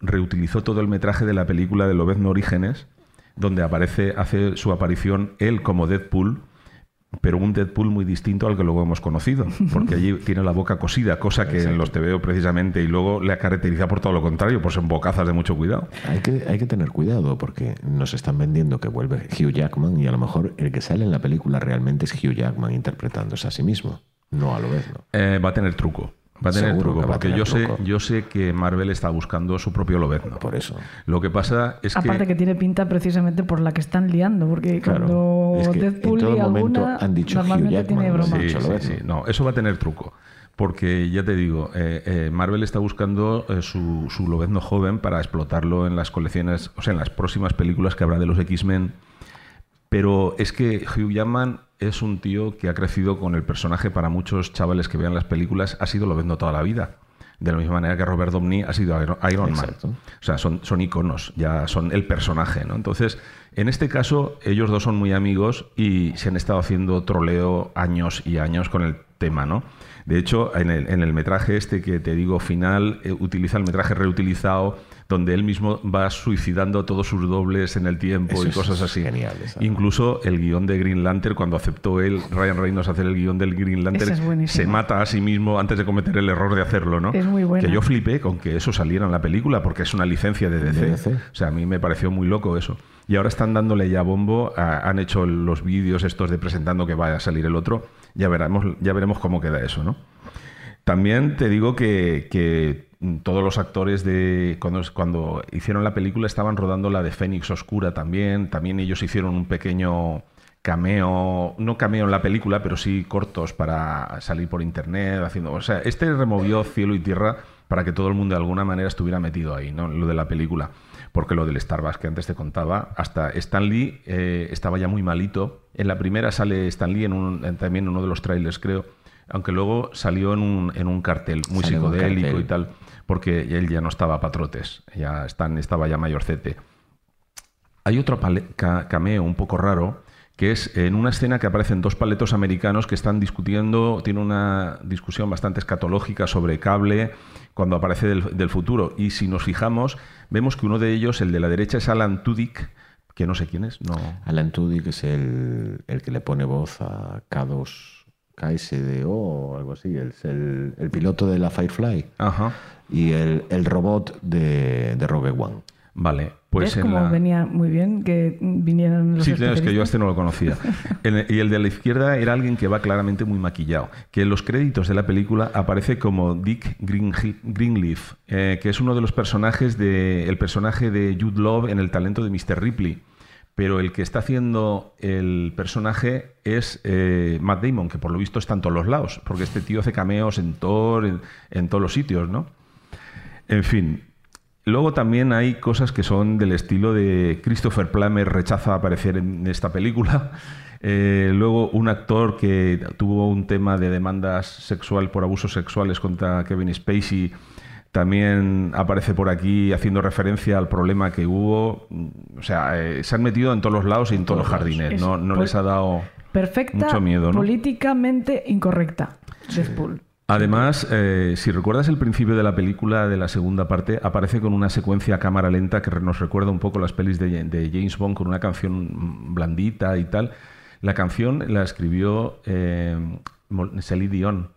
reutilizó todo el metraje de la película de Lobezno Orígenes, donde aparece, hace su aparición él como Deadpool, pero un Deadpool muy distinto al que luego hemos conocido, porque allí tiene la boca cosida, cosa que en los TVO precisamente, y luego le caracteriza por todo lo contrario, por ser bocazas de mucho cuidado. Hay que, hay que tener cuidado porque nos están vendiendo que vuelve Hugh Jackman y a lo mejor el que sale en la película realmente es Hugh Jackman interpretándose a sí mismo, no a lo vez, ¿no? Eh, va a tener truco. Va a tener Seguro truco, que porque tener yo sé, yo sé que Marvel está buscando su propio Lobezno. Por eso. Lo que pasa es Aparte que... que... tiene pinta precisamente por la que están liando, porque Claro. cuando Es que en Deadpool todo y momento alguna han dicho normalmente tiene ¿no? broma. Sí, sí. No, eso va a tener truco. Porque ya te digo, eh, eh, Marvel está buscando eh, su, su Lobezno joven para explotarlo en las colecciones, o sea, en las próximas películas que habrá de los X-Men. Pero es que Hugh Jackman es un tío que ha crecido con el personaje para muchos chavales que vean las películas, ha sido Lobezno toda la vida. De la misma manera que Robert Downey ha sido Iron, Iron Man. Exacto. O sea, son, son iconos, ya son el personaje, ¿no? Entonces, en este caso, ellos dos son muy amigos y se han estado haciendo troleo años y años con el tema, ¿no? De hecho, en el, en el metraje este que te digo final, eh, utiliza el metraje reutilizado, donde él mismo va suicidando a todos sus dobles en el tiempo Eso y cosas así. genial. Incluso el guion de Green Lantern, cuando aceptó él, Ryan Reynolds, hacer el guion del Green Lantern, es se mata a sí mismo antes de cometer el error de hacerlo, ¿no? Es muy buena. Que yo flipé con que eso saliera en la película, porque es una licencia de DC. De DC. O sea, a mí me pareció muy loco eso. Y ahora están dándole ya bombo, a- han hecho los vídeos estos de presentando que vaya a salir el otro. Ya veremos, ya veremos cómo queda eso, ¿no? También te digo que, que todos los actores de cuando, hicieron la película estaban rodando la de Fénix Oscura también. También ellos hicieron un pequeño cameo, no cameo en la película, pero sí cortos para salir por internet haciendo. O sea, este removió cielo y tierra para que todo el mundo de alguna manera estuviera metido ahí, ¿no? Lo de la película. Porque lo del Starbucks que antes te contaba, hasta Stan Lee eh, estaba ya muy malito. En la primera sale Stan Lee en un, en uno de los trailers, creo. Aunque luego salió en un, en un cartel muy un psicodélico cartel. y tal, porque él ya no estaba patrotes, ya Stan estaba ya mayorcete. Hay otro ca- cameo un poco raro, que es en una escena que aparecen dos paletos americanos que están discutiendo, tiene una discusión bastante escatológica sobre cable cuando aparece del, del futuro. Y si nos fijamos, vemos que uno de ellos, el de la derecha, es Alan Tudyk, que no sé quién es, no. Alan Tudyk es el, el que le pone voz a K2, KSDO o algo así. Es el, el piloto de la Firefly Ajá. y el, el robot de, de Rogue One. Vale, pues ¿Ves en cómo la... venía muy bien que vinieran los Sí, claro, es que yo a este no lo conocía. El- y el de la izquierda era alguien que va claramente muy maquillado. Que en los créditos de la película aparece como Dick Greenleaf, eh, que es uno de los personajes de el personaje de Jude Love en El talento de Mr. Ripley. Pero el que está haciendo el personaje es eh, Matt Damon, que por lo visto está en todos los lados, porque este tío hace cameos en Thor, en, todos los sitios, ¿no? En fin. Luego también hay cosas que son del estilo de Christopher Plummer rechaza aparecer en esta película. Eh, luego un actor que tuvo un tema de demandas sexual por abusos sexuales contra Kevin Spacey también aparece por aquí haciendo referencia al problema que hubo. O sea, eh, se han metido en todos los lados y en todos los jardines. Es No, les ha dado Perfecta, mucho miedo, ¿no? políticamente incorrecta. Deadpool. Además, eh, si recuerdas el principio de la película, de la segunda parte, aparece con una secuencia a cámara lenta que nos recuerda un poco las pelis de, de James Bond con una canción blandita y tal. La canción la escribió eh, Celine Dion.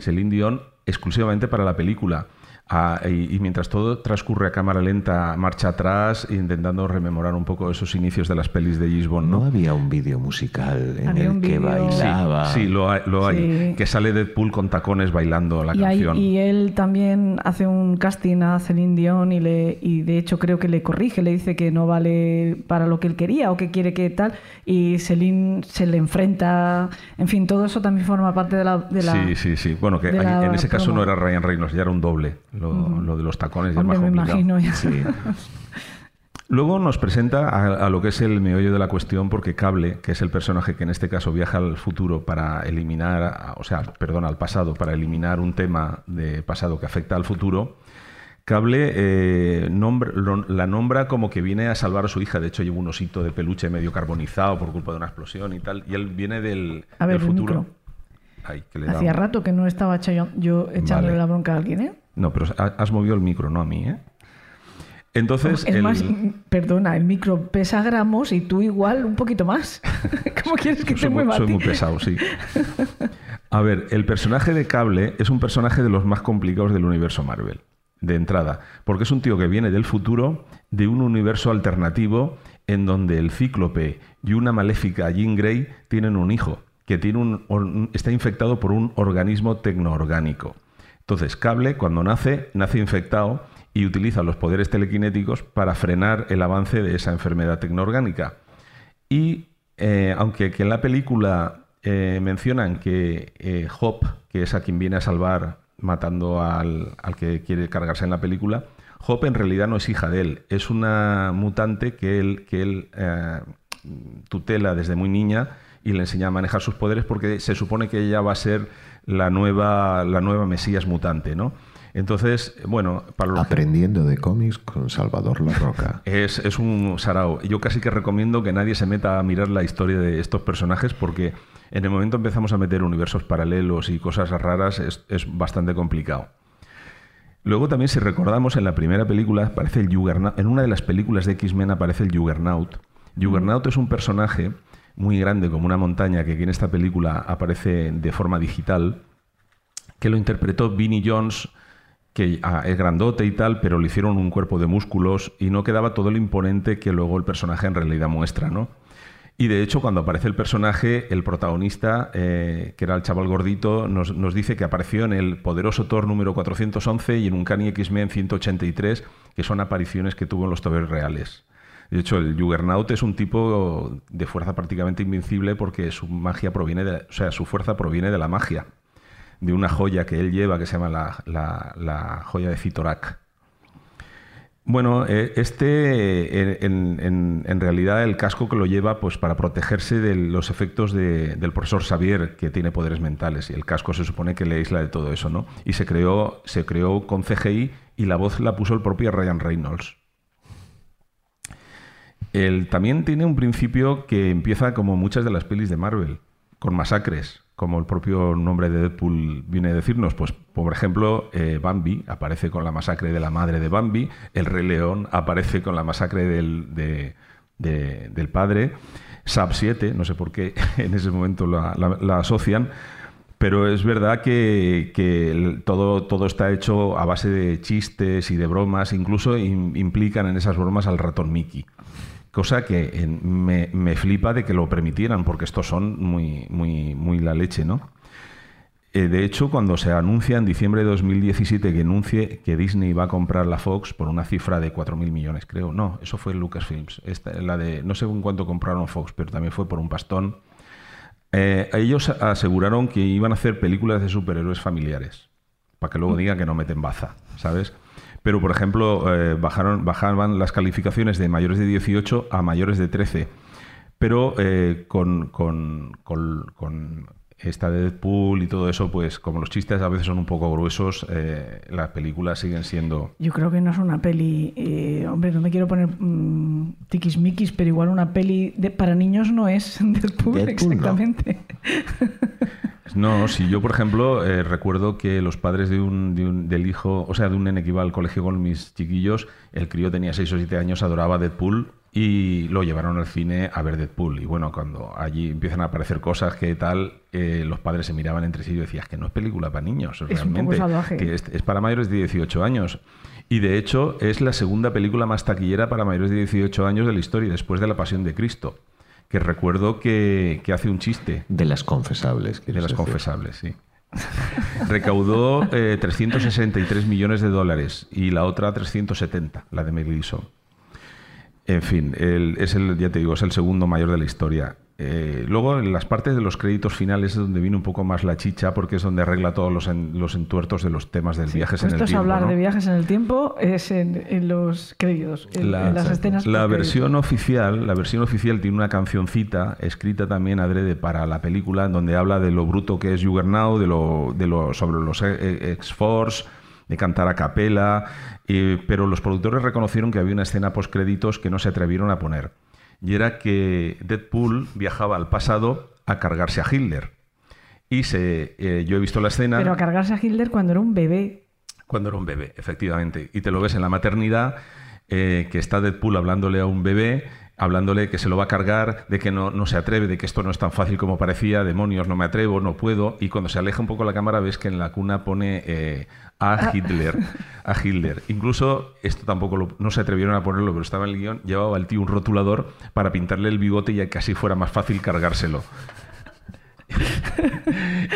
Celine Dion exclusivamente para la película. Ah, y, y mientras todo transcurre a cámara lenta, marcha atrás, intentando rememorar un poco esos inicios de las pelis de Gisbon, ¿No ¿no? había un vídeo musical en Había el que bailaba? Sí, lo hay, lo hay. Sí. Que sale Deadpool con tacones bailando la Y, hay- canción. y él también hace un casting a Celine Dion y, le, y de hecho creo que le corrige, le dice que no vale para lo que él quería o que quiere que tal. Y Celine se le enfrenta. En fin, todo eso también forma parte de la. de la- Sí, sí, sí. Bueno, que en ese caso no era Ryan Reynolds, ya era un doble. Lo, lo de los tacones ya es Hombre, más me complicado. imagino ya. Sí. Luego nos presenta a, a lo que es el meollo de la cuestión, porque Cable, que es el personaje que en este caso viaja al futuro para eliminar, o sea, perdón, al pasado, para eliminar un tema de pasado que afecta al futuro, Cable eh, nombra- lo- la nombra como que viene a salvar a su hija. De hecho, lleva un osito de peluche medio carbonizado por culpa de una explosión y tal. Y él viene del, A ver, del el futuro. micro. Ay, que le da Hacía rato que no estaba yo echándole Vale. la bronca a alguien, ¿eh? No, pero ha- has movido el micro, no a mí, ¿eh? Entonces, es el- más, perdona, el micro pesa gramos y tú igual un poquito más. ¿Cómo quieres que te soy, muy, mueva a soy muy pesado, sí. A ver, el personaje de Cable es un personaje de los más complicados del universo Marvel, de entrada, porque es un tío que viene del futuro, de un universo alternativo en donde el cíclope y una maléfica Jean Grey tienen un hijo, que tiene un, está infectado por un organismo tecnoorgánico. Entonces, Cable, cuando nace, nace infectado y utiliza los poderes telequinéticos para frenar el avance de esa enfermedad tecnoorgánica. Y eh, aunque que en la película eh, mencionan que eh, Hop, que es a quien viene a salvar matando al, al que quiere cargarse en la película, Hop en realidad no es hija de él, es una mutante que él, que él eh, tutela desde muy niña y le enseña a manejar sus poderes porque se supone que ella va a ser la nueva, la nueva Mesías mutante, ¿no? Entonces, bueno, para los Aprendiendo de cómics con Salvador La Roca. es, es un sarao. Yo casi que recomiendo que nadie se meta a mirar la historia de estos personajes porque en el momento empezamos a meter universos paralelos y cosas raras es, es bastante complicado. Luego también si recordamos en la primera película aparece el Juggernaut, en una de las películas de X-Men aparece el Juggernaut. Juggernaut es un personaje muy grande como una montaña que aquí en esta película aparece de forma digital que lo interpretó Vinnie Jones, que ah, es grandote y tal, pero le hicieron un cuerpo de músculos y no quedaba todo el imponente que luego el personaje en realidad muestra, ¿no? Y de hecho, cuando aparece el personaje, el protagonista, eh, que era el chaval gordito, nos, nos dice que apareció en el poderoso Thor número 411 y en un Uncanny X-Men 183, que son apariciones que tuvo en los toberos reales. De hecho, el Juggernaut es un tipo de fuerza prácticamente invencible porque su magia proviene de, o sea, su fuerza proviene de la magia de una joya que él lleva que se llama la, joya de Citorak. Bueno, eh, este en, realidad el casco que lo lleva pues para protegerse de los efectos de- del profesor Xavier que tiene poderes mentales y el casco se supone que le aísla de todo eso, ¿no? Y se creó se creó con CGI y la voz la puso el propio Ryan Reynolds. El, también tiene un principio que empieza como muchas de las pelis de Marvel, con masacres, como el propio nombre de Deadpool viene a decirnos. Pues, por ejemplo, eh, Bambi aparece con la masacre de la madre de Bambi, el Rey León aparece con la masacre del, de- de- del padre, Sub 7, no sé por qué en ese momento la, asocian, pero es verdad que, todo, todo está hecho a base de chistes y de bromas, incluso im- implican en esas bromas al ratón Mickey. Cosa que me, me flipa de que lo permitieran, porque estos son muy, muy, muy la leche, ¿no? Eh, de hecho, cuando se anuncia en diciembre de 2017 que anuncie que Disney va a comprar la Fox por una cifra de 4.000 millones, creo. No, eso fue Lucasfilms. Esta, la de, no sé en cuánto compraron Fox, pero también fue por un pastón. Eh, ellos aseguraron que iban a hacer películas de superhéroes familiares, para que luego digan que no meten baza, ¿sabes? Pero, por ejemplo, eh, bajaron, bajaban las calificaciones de mayores de 18 a mayores de 13. Pero eh, con, con- con- con esta de Deadpool y todo eso, pues como los chistes a veces son un poco gruesos, eh, las películas siguen siendo... Yo creo que no es una peli, eh, hombre, no me quiero poner mm, tiquismiquis, pero igual una peli de, para niños no es Deadpool, exactamente. No, si yo, por ejemplo, eh, recuerdo que los padres de un, de un- del hijo, o sea, de un nene que iba al colegio con mis chiquillos, el crío tenía 6 o 7 años, adoraba Deadpool y lo llevaron al cine a ver Deadpool. Y bueno, cuando allí empiezan a aparecer cosas que tal, eh, los padres se miraban entre sí y decían, es que no es película para niños, un realmente. que es, es para mayores de 18 años. Y de hecho es la segunda película más taquillera para mayores de 18 años de la historia, después de La Pasión de Cristo. Que recuerdo que, que hace un chiste De las confesables. de las decir. confesables, sí. Recaudó eh, 363 millones de dólares y la otra 370, la de Mel. En fin, el- es el, ya te digo, es el segundo mayor de la historia. Eh, luego, en las partes de los créditos finales es donde viene un poco más la chicha, porque es donde arregla todos los, en- los entuertos de los temas del viajes en el tiempo. hablar ¿no? de viajes en el tiempo, es en, en los créditos, en, La, en las escenas. la versión oficial, la versión oficial tiene una cancioncita escrita también adrede para la película, en donde habla de lo bruto que es Juggernaut, de lo, de lo sobre los eh, X-Force, de cantar a capela, eh, pero los productores reconocieron que había una escena post créditos que no se atrevieron a poner. Y era que Deadpool viajaba al pasado a cargarse a Hitler. Y se, eh, yo he visto la escena. Pero a cargarse a Hitler cuando era un bebé. Cuando era un bebé, efectivamente. Y te lo ves en la maternidad, eh, que está Deadpool hablándole a un bebé, hablándole que se lo va a cargar, de que no, no se atreve, de que esto no es tan fácil como parecía, demonios, no me atrevo, no puedo. Y cuando se aleja un poco la cámara ves que en la cuna pone eh, a Hitler. A Hitler. Incluso, esto tampoco lo- no se atrevieron a ponerlo, pero estaba en el guion, llevaba el tío un rotulador para pintarle el bigote y que así fuera más fácil cargárselo.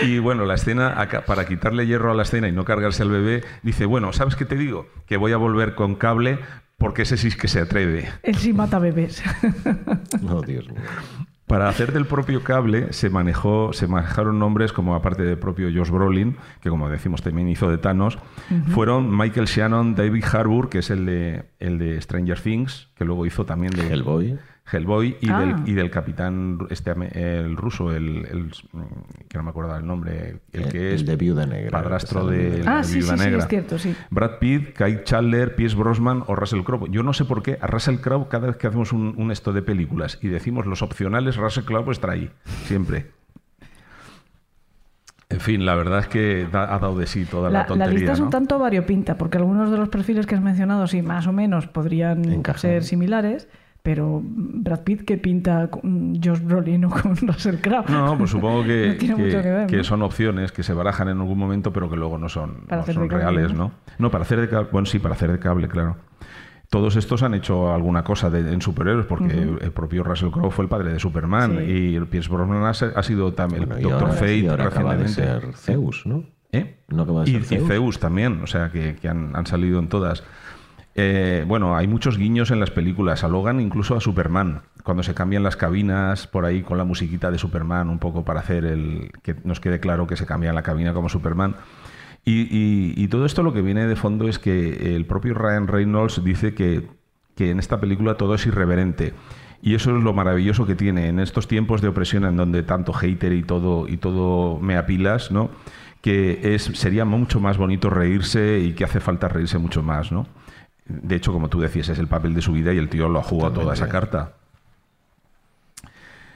Y bueno, la escena, para quitarle hierro a la escena y no cargarse al bebé, dice, bueno, ¿sabes qué te digo? Que voy a volver con cable porque ese sí es que se atreve. Él sí mata bebés. Oh, Dios mío. Para hacer del propio cable se manejó, se manejaron nombres como aparte del propio Josh Brolin, que como decimos también hizo de Thanos, fueron Michael Shannon, David Harbour, que es el de, el de Stranger Things, que luego hizo también de Hellboy. Hellboy y, Ah. del, y del capitán este, el ruso, el, el- que no me acuerdo el nombre, el El- que el es de Viuda Negra, padrastro de la ah, sí, Viuda sí, es cierto, sí. Brad Pitt, Kate Chandler, Pierce Brosnan o Russell Crowe. Yo no sé por qué a Russell Crowe cada vez que hacemos un, un esto de películas y decimos los opcionales, Russell Crowe está ahí, siempre. En fin, la verdad es que da- ha dado de sí toda la, La, la tontería. lista es un tanto variopinta, porque algunos de los perfiles que has mencionado, sí, más o menos podrían Encajan. ser similares, pero Brad Pitt que pinta con Josh Brolin o con Russell Crowe. No, pues supongo que, No tiene que- mucho que ver, que ¿no? son opciones que se barajan en algún momento, pero que luego no son, Para no hacer son de cable, reales, ¿no? ¿no? No, para hacer de cable, bueno, sí, para hacer de cable, claro. Todos estos han hecho alguna cosa de- en superhéroes, porque el propio Russell Crowe fue el padre de Superman Sí. y el Pierce Brosnan ha, sido también Bueno, el y Doctor ahora- Fate y ahora acaba de recientemente. ser Zeus, ¿no? ¿Eh? ¿No acaba de y, ser y Zeus? Zeus también, o sea, que, que han, han salido en todas. Eh, bueno, hay muchos guiños en las películas, a Logan incluso a Superman, cuando se cambian las cabinas por ahí con la musiquita de Superman, un poco para hacer el que nos quede claro que se cambia la cabina como Superman. Y, todo esto lo que viene de fondo es que el propio Ryan Reynolds dice que, en esta película todo es irreverente. Y eso es lo maravilloso que tiene en estos tiempos de opresión en donde tanto hater y todo, y todo me apilas, ¿no? Que sería mucho más bonito reírse y que hace falta reírse mucho más, ¿no? De hecho, como tú decías, es el papel de su vida y el tío lo ha jugado toda esa carta.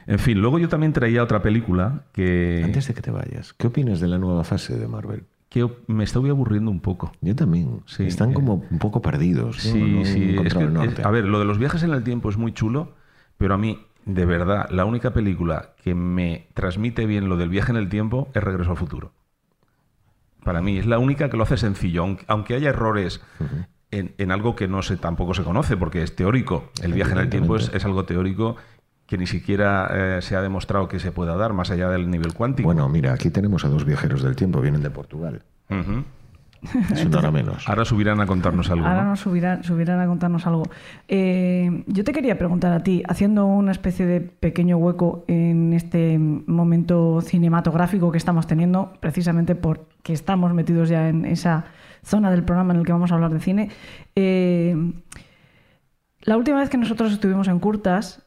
En fin, luego yo también traía otra película que, Antes de que te vayas, ¿qué opinas de la nueva fase de Marvel? que me estoy aburriendo un poco. Yo también. Sí, Están eh, como un poco perdidos. Sí, No sí. es que, es- a ver, lo de los viajes en el tiempo es muy chulo, pero a mí, de verdad, la única película que me transmite bien lo del viaje en el tiempo es Regreso al Futuro. Para mí es la única que lo hace sencillo, aunque, aunque haya errores en, en algo que no se, tampoco se conoce, porque es teórico. El viaje en el tiempo es, algo teórico que ni siquiera eh, se ha demostrado que se pueda dar más allá del nivel cuántico. Bueno, mira, aquí tenemos a dos viajeros del tiempo, vienen de Portugal. Ujú. Es una hora menos. Ahora subirán a contarnos algo. Ahora ¿no? nos subirán, subirán a contarnos algo. Eh, yo te quería preguntar a ti, haciendo una especie de pequeño hueco en este momento cinematográfico que estamos teniendo, precisamente porque estamos metidos ya en esa zona del programa en el que vamos a hablar de cine. eh, la última vez que nosotros estuvimos en Curtas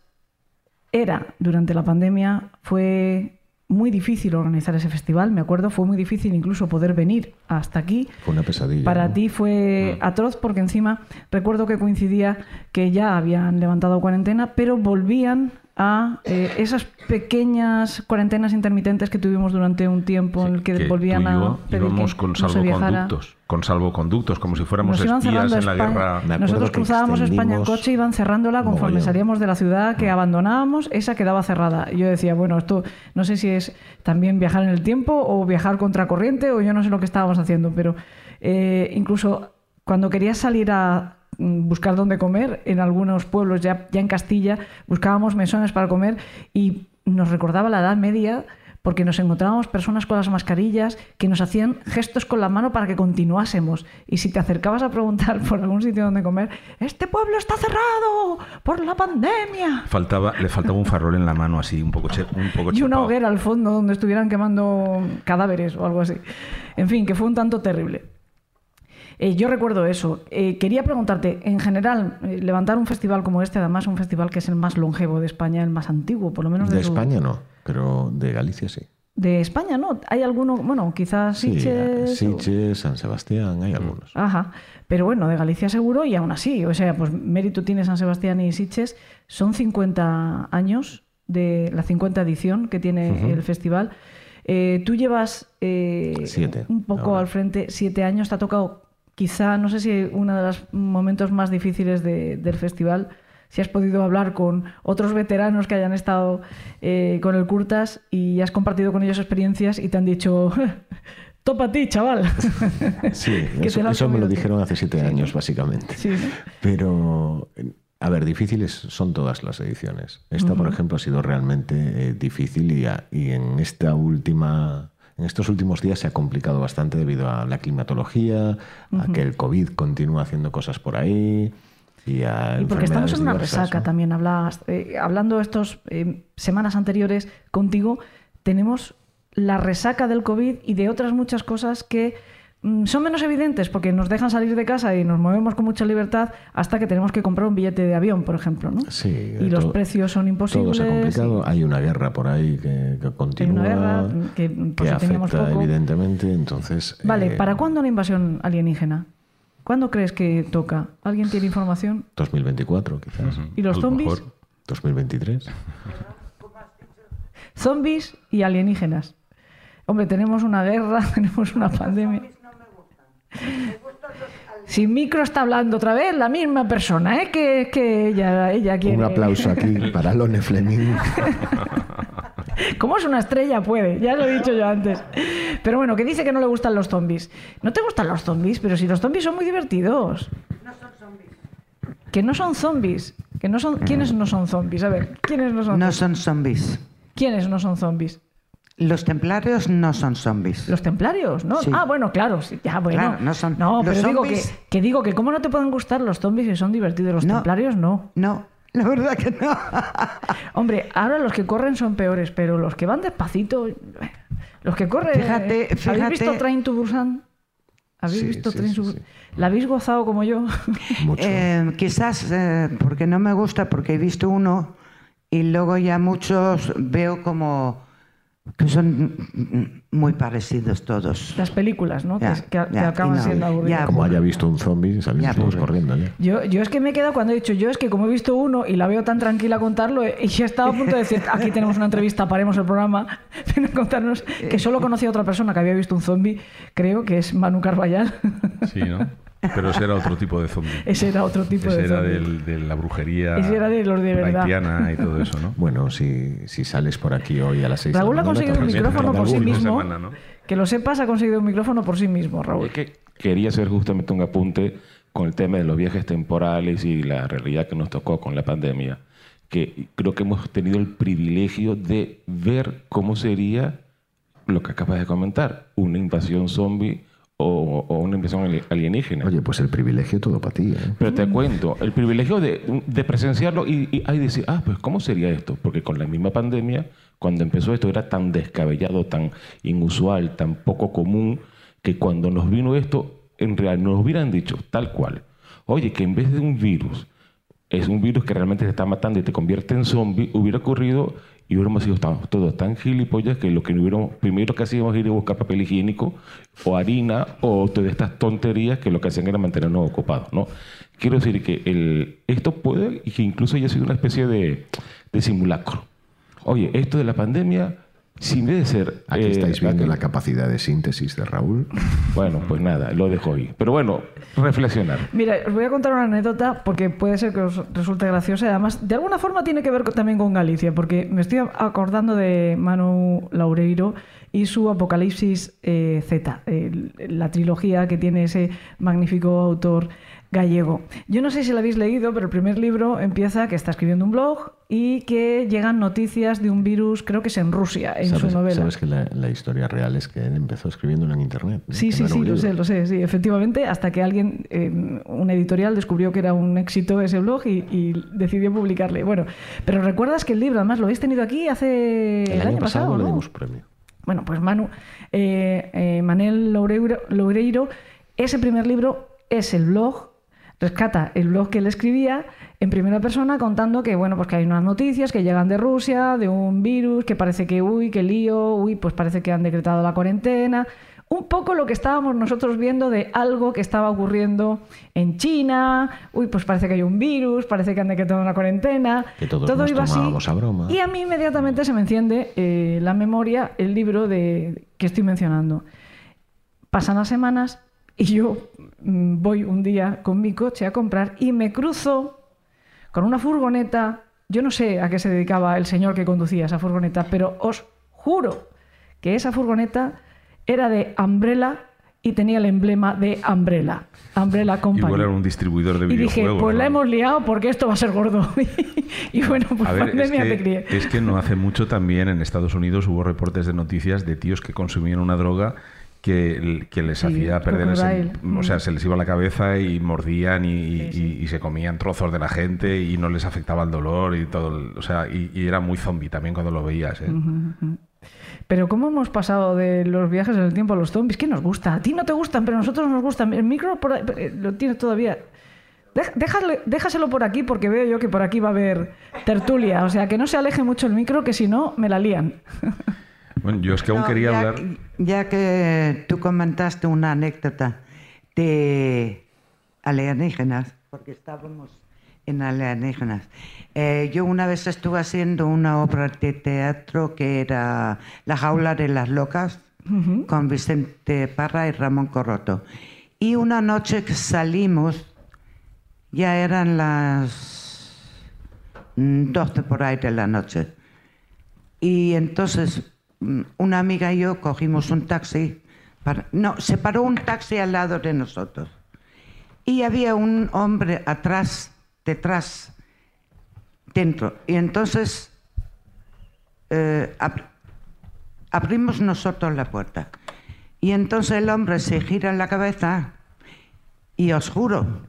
era durante la pandemia, fue muy difícil organizar ese festival, me acuerdo, fue muy difícil incluso poder venir hasta aquí. Fue una pesadilla. Para ¿no? ti fue atroz porque encima recuerdo que coincidía que ya habían levantado cuarentena, pero volvían a eh, esas pequeñas cuarentenas intermitentes que tuvimos durante un tiempo en el que, Que volvían tú y a yo pedir íbamos que con salvoconductos, con salvoconductos, como si fuéramos espías en la guerra. Nosotros que cruzábamos España en coche y iban cerrándola conforme mogollón. salíamos de la ciudad que abandonábamos, esa quedaba cerrada. Y yo decía, bueno, esto no sé si es también viajar en el tiempo o viajar contracorriente o yo no sé lo que estábamos haciendo, pero eh, incluso cuando querías salir a mm, buscar dónde comer, en algunos pueblos ya, ya en Castilla, buscábamos mesones para comer y nos recordaba la Edad Media porque nos encontrábamos personas con las mascarillas que nos hacían gestos con la mano para que continuásemos. Y si te acercabas a preguntar por algún sitio donde comer, este pueblo está cerrado por la pandemia. Faltaba, le faltaba un farol en la mano así, un poco, che- un poco Y una hoguera al fondo donde estuvieran quemando cadáveres o algo así. En fin, que fue un tanto terrible. Eh, yo recuerdo eso. Eh, quería preguntarte, en general, eh, levantar un festival como este, además un festival que es el más longevo de España, el más antiguo, por lo menos de, De su- España no, pero de Galicia sí. De España, ¿no? ¿Hay alguno? Bueno, quizás Sí, Sitges. o- San Sebastián, hay algunos. Ajá. Pero bueno, de Galicia seguro y aún así. O sea, pues mérito tiene San Sebastián y Sitges. Son 50 años de la 50 edición que tiene el festival. Eh, tú llevas eh, Siete, un poco ahora. al frente, siete años. Te ha tocado quizá, no sé si uno de los momentos más difíciles de- del festival. Si has podido hablar con otros veteranos que hayan estado eh, con el Curtas y has compartido con ellos experiencias y te han dicho, topa a ti, chaval. Sí, eso, me lo dijeron hace siete años, básicamente. Sí. Pero, a ver, difíciles son todas las ediciones. Esta, por ejemplo, ha sido realmente eh, difícil y en esta última... En estos últimos días se ha complicado bastante debido a la climatología, a que el COVID continúa haciendo cosas por ahí y a Y porque estamos en una diversas, resaca ¿no? también. Hablabas, eh, hablando estos eh, semanas anteriores contigo, tenemos la resaca del COVID y de otras muchas cosas que son menos evidentes porque nos dejan salir de casa y nos movemos con mucha libertad hasta que tenemos que comprar un billete de avión, por ejemplo. ¿no? Sí, y los todo- precios son imposibles. Todo se ha complicado. y- Hay una guerra por ahí que, que continúa, guerra que, por si teníamos afecta poco. evidentemente. Entonces, Vale, eh, ¿para cuándo la invasión alienígena? ¿Cuándo crees que toca? ¿Alguien tiene información? 2024, quizás. ¿Y los zombies? mejor. 2023. Zombies y alienígenas. Hombre, tenemos una guerra, tenemos una pandemia. Sin micro está hablando otra vez la misma persona, ¿eh? Que, que ella, ella quiere. Un aplauso aquí para Lone Fleming. Como es una estrella, puede. Ya lo he dicho yo antes. Pero bueno, que dice que no le gustan los zombies. No te gustan los zombies, pero si los zombies son muy divertidos. Que no son zombies. Que no son... ¿Quiénes no son zombies? A ver, ¿quiénes no son No zombies? son zombies. ¿Quiénes no son zombies? Los templarios no son zombies. Los templarios, ¿no? Sí. Ah, bueno, claro, sí, ya, bueno. Claro, no son- No, los pero digo que, zombies- que digo que cómo no te pueden gustar los zombies si son divertidos, los No. templarios no. No, la verdad que no. Hombre, ahora los que corren son peores, pero los que van despacito, los que corren. Fíjate, ¿Habéis fíjate- visto Train to Busan? ¿Habéis Sí, visto sí, Train sí, to sí. ¿La habéis gozado como yo? Mucho. Eh, quizás eh, porque no me gusta, porque he visto uno y luego ya muchos veo como que son muy parecidos todos. Las películas, ¿no? Ya, que, que- que ya, acaban no, siendo aburridas. Como haya visto un zombie, salimos Ya, todos corriendo. Yo, yo es que me he quedado cuando he dicho, yo es que como he visto uno y la veo tan tranquila contarlo, eh, y ya estaba a punto de decir, aquí tenemos una entrevista, paremos el programa, ven a contarnos que solo conocía a otra persona que había visto un zombie, creo que es Manu Carballal. Sí, ¿no? Pero ese era otro tipo de zombie. Ese era otro tipo Ese de era zombie. del- de la brujería Ese era de los de verdad. haitiana y todo eso, ¿no? Bueno, si, si sales por aquí hoy a las 6 Raúl de ha la conseguido un micrófono por sí mismo. semana, ¿no? Que lo sepas, ha conseguido un micrófono por sí mismo, Raúl. Es que quería hacer justamente un apunte con el tema de los viajes temporales y la realidad que nos tocó con la pandemia, que creo que hemos tenido el privilegio de ver cómo sería lo que acabas de comentar, una invasión zombie o, o una invasión ali- alienígena. Oye, pues el privilegio todo para ti, ¿eh? Pero te cuento, el privilegio de, de presenciarlo y, y decir, ah, pues ¿cómo sería esto? Porque con la misma pandemia, cuando empezó esto era tan descabellado, tan inusual, tan poco común, que cuando nos vino esto, en realidad nos hubieran dicho tal cual, oye, que en vez de un virus, es un virus que realmente te está matando y te convierte en zombie, hubiera ocurrido y hubiéramos sido todos tan gilipollas que lo que hubiéramos, primero que hacíamos ir a buscar papel higiénico o harina o todas estas tonterías que lo que hacían era mantenernos ocupados, ¿no? Quiero decir que el, esto puede y que incluso haya sido una especie de de simulacro. Oye, esto de la pandemia, si en vez de ser... Aquí eh, estáis viendo aquel- la capacidad de síntesis de Raúl. Bueno, pues nada, lo dejo ahí. Pero bueno, reflexionar. Mira, os voy a contar una anécdota porque puede ser que os resulte graciosa y además de alguna forma tiene que ver con- también con Galicia, porque me estoy acordando de Manu Laureiro y su Apocalipsis eh, Z, la trilogía que tiene ese magnífico autor gallego. Yo no sé si lo habéis leído, pero el primer libro empieza que está escribiendo un blog y que llegan noticias de un virus, creo que es en Rusia, en ¿Sabes, su novela. sabes que la, la historia real es que él empezó escribiéndolo en internet? ¿no? Sí, Que sí, no sí, lo sé, lo sé, sí, efectivamente, hasta que alguien, eh, un editorial, descubrió que era un éxito ese blog y, y decidió publicarle. Bueno, pero recuerdas que el libro, además, lo habéis tenido aquí hace El, año, pasado, ¿no? dimos premio. Bueno, pues Manu, eh, eh, Manel Loureiro, Loureiro, ese primer libro es el blog, rescata el blog que él escribía en primera persona contando que, bueno, pues que hay unas noticias que llegan de Rusia, de un virus, que parece que, uy, qué lío, uy, pues parece que han decretado la cuarentena. Un poco lo que estábamos nosotros viendo de algo que estaba ocurriendo en China, uy, pues parece que hay un virus, parece que han decretado una cuarentena. Que todos Todo nos iba así. tomábamos a broma. Y a mí inmediatamente se me enciende eh, la memoria, el libro de, que estoy mencionando. Pasan las semanas y yo voy un día con mi coche a comprar y me cruzo con una furgoneta. Yo no sé a qué se dedicaba el señor que conducía esa furgoneta, pero os juro que esa furgoneta era de Umbrella y tenía el emblema de Umbrella. Umbrella Company. Igual era un distribuidor de y dije, videojuegos. pues la hemos liado porque esto va a ser gordo. y bueno, pues A ver, es pandemia te crié. es que no hace mucho también en Estados Unidos hubo reportes de noticias de tíos que consumían una droga que, que les Sí, hacía perder ese, o sea, se les iba la cabeza y mordían y, y- y- y se comían trozos de la gente y no les afectaba el dolor y todo, el- o sea, y, y era muy zombie también cuando lo veías, ¿eh? Pero ¿cómo hemos pasado de los viajes en el tiempo a los zombies? ¿Qué nos gusta? A ti no te gustan, pero a nosotros nos gustan. El micro por ahí- eh, lo tienes todavía. Déjale- déjaselo por aquí porque veo yo que por aquí va a haber tertulia. O sea, que no se aleje mucho el micro, que si no, me la lían. Bueno, yo es que aún No, quería ya, hablar... Ya que tú comentaste una anécdota de alienígenas, porque estábamos en alienígenas. Eh, yo una vez estuve haciendo una obra de teatro que era La jaula de las locas con Vicente Parra y Ramón Corroto. Y una noche que salimos, ya eran las mm, 12 por ahí de la noche. Y entonces una amiga y yo cogimos un taxi. Para, no, se paró un taxi al lado de nosotros. Y había un hombre atrás, detrás, dentro. Y entonces eh, ab- abrimos nosotros la puerta. Y entonces el hombre se gira en la cabeza y os juro,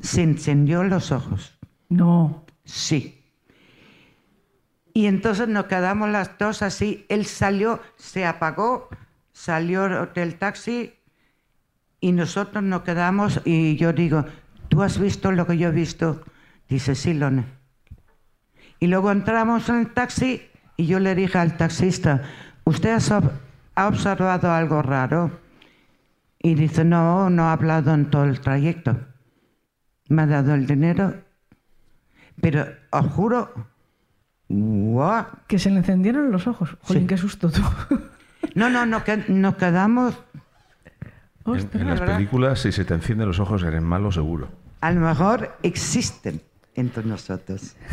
se encendió los ojos. No. Sí. Y entonces nos quedamos las dos así. Él salió, se apagó, salió del taxi y nosotros nos quedamos y yo digo, ¿tú has visto lo que yo he visto? Dice, sí, Lone. Y luego entramos en el taxi y yo le dije al taxista, ¿usted ha ob- ha observado algo raro? Y dice, no, no ha hablado en todo el trayecto. Me ha dado el dinero pero os juro, Que se le encendieron los ojos. Jolín, Sí. qué susto tú. No, no, no, que nos quedamos, En, Ostras. en las ¿verdad? películas, si se te encienden los ojos, eres malo seguro. a lo mejor existen entre nosotros.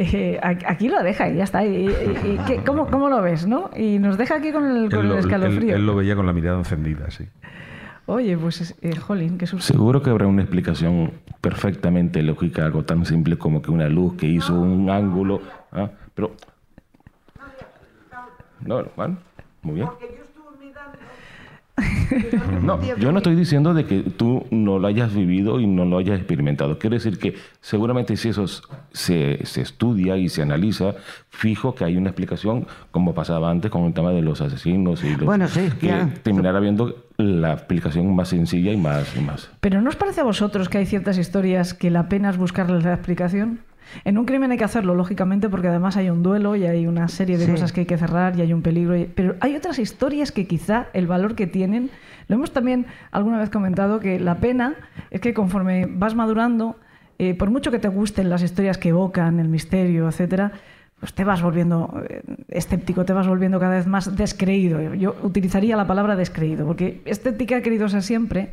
Eh, aquí lo deja y ya está. ¿Y, y- y qué- cómo, cómo lo ves, no? Y nos deja aquí con el, con Él el lo, él- escalofrío. él lo veía con la mirada encendida, sí. Oye, pues, es- eh, jolín, qué susto. Seguro que habrá una explicación perfectamente lógica, algo tan simple como que una luz que hizo un ángulo. ¿Ah? Pero. No, bueno, muy bien. No, yo no estoy diciendo de que tú no lo hayas vivido y no lo hayas experimentado. Quiere decir que seguramente si eso es- se, se estudia y se analiza, fijo que hay una explicación, como pasaba antes con el tema de los asesinos y los, Bueno, sí, que ya. terminará viendo la explicación más sencilla y más y más. Pero ¿no os parece a vosotros que hay ciertas historias que la pena es buscarles la explicación? En un crimen hay que hacerlo, lógicamente, porque además hay un duelo y hay una serie de Sí. cosas que hay que cerrar y hay un peligro. y- Pero hay otras historias que quizá el valor que tienen, lo hemos también alguna vez comentado, que la pena es que conforme vas madurando, eh, por mucho que te gusten las historias que evocan, el misterio, etcétera, pues te vas volviendo eh, escéptico, te vas volviendo cada vez más descreído. Yo utilizaría la palabra descreído, porque escéptica he querido ser siempre,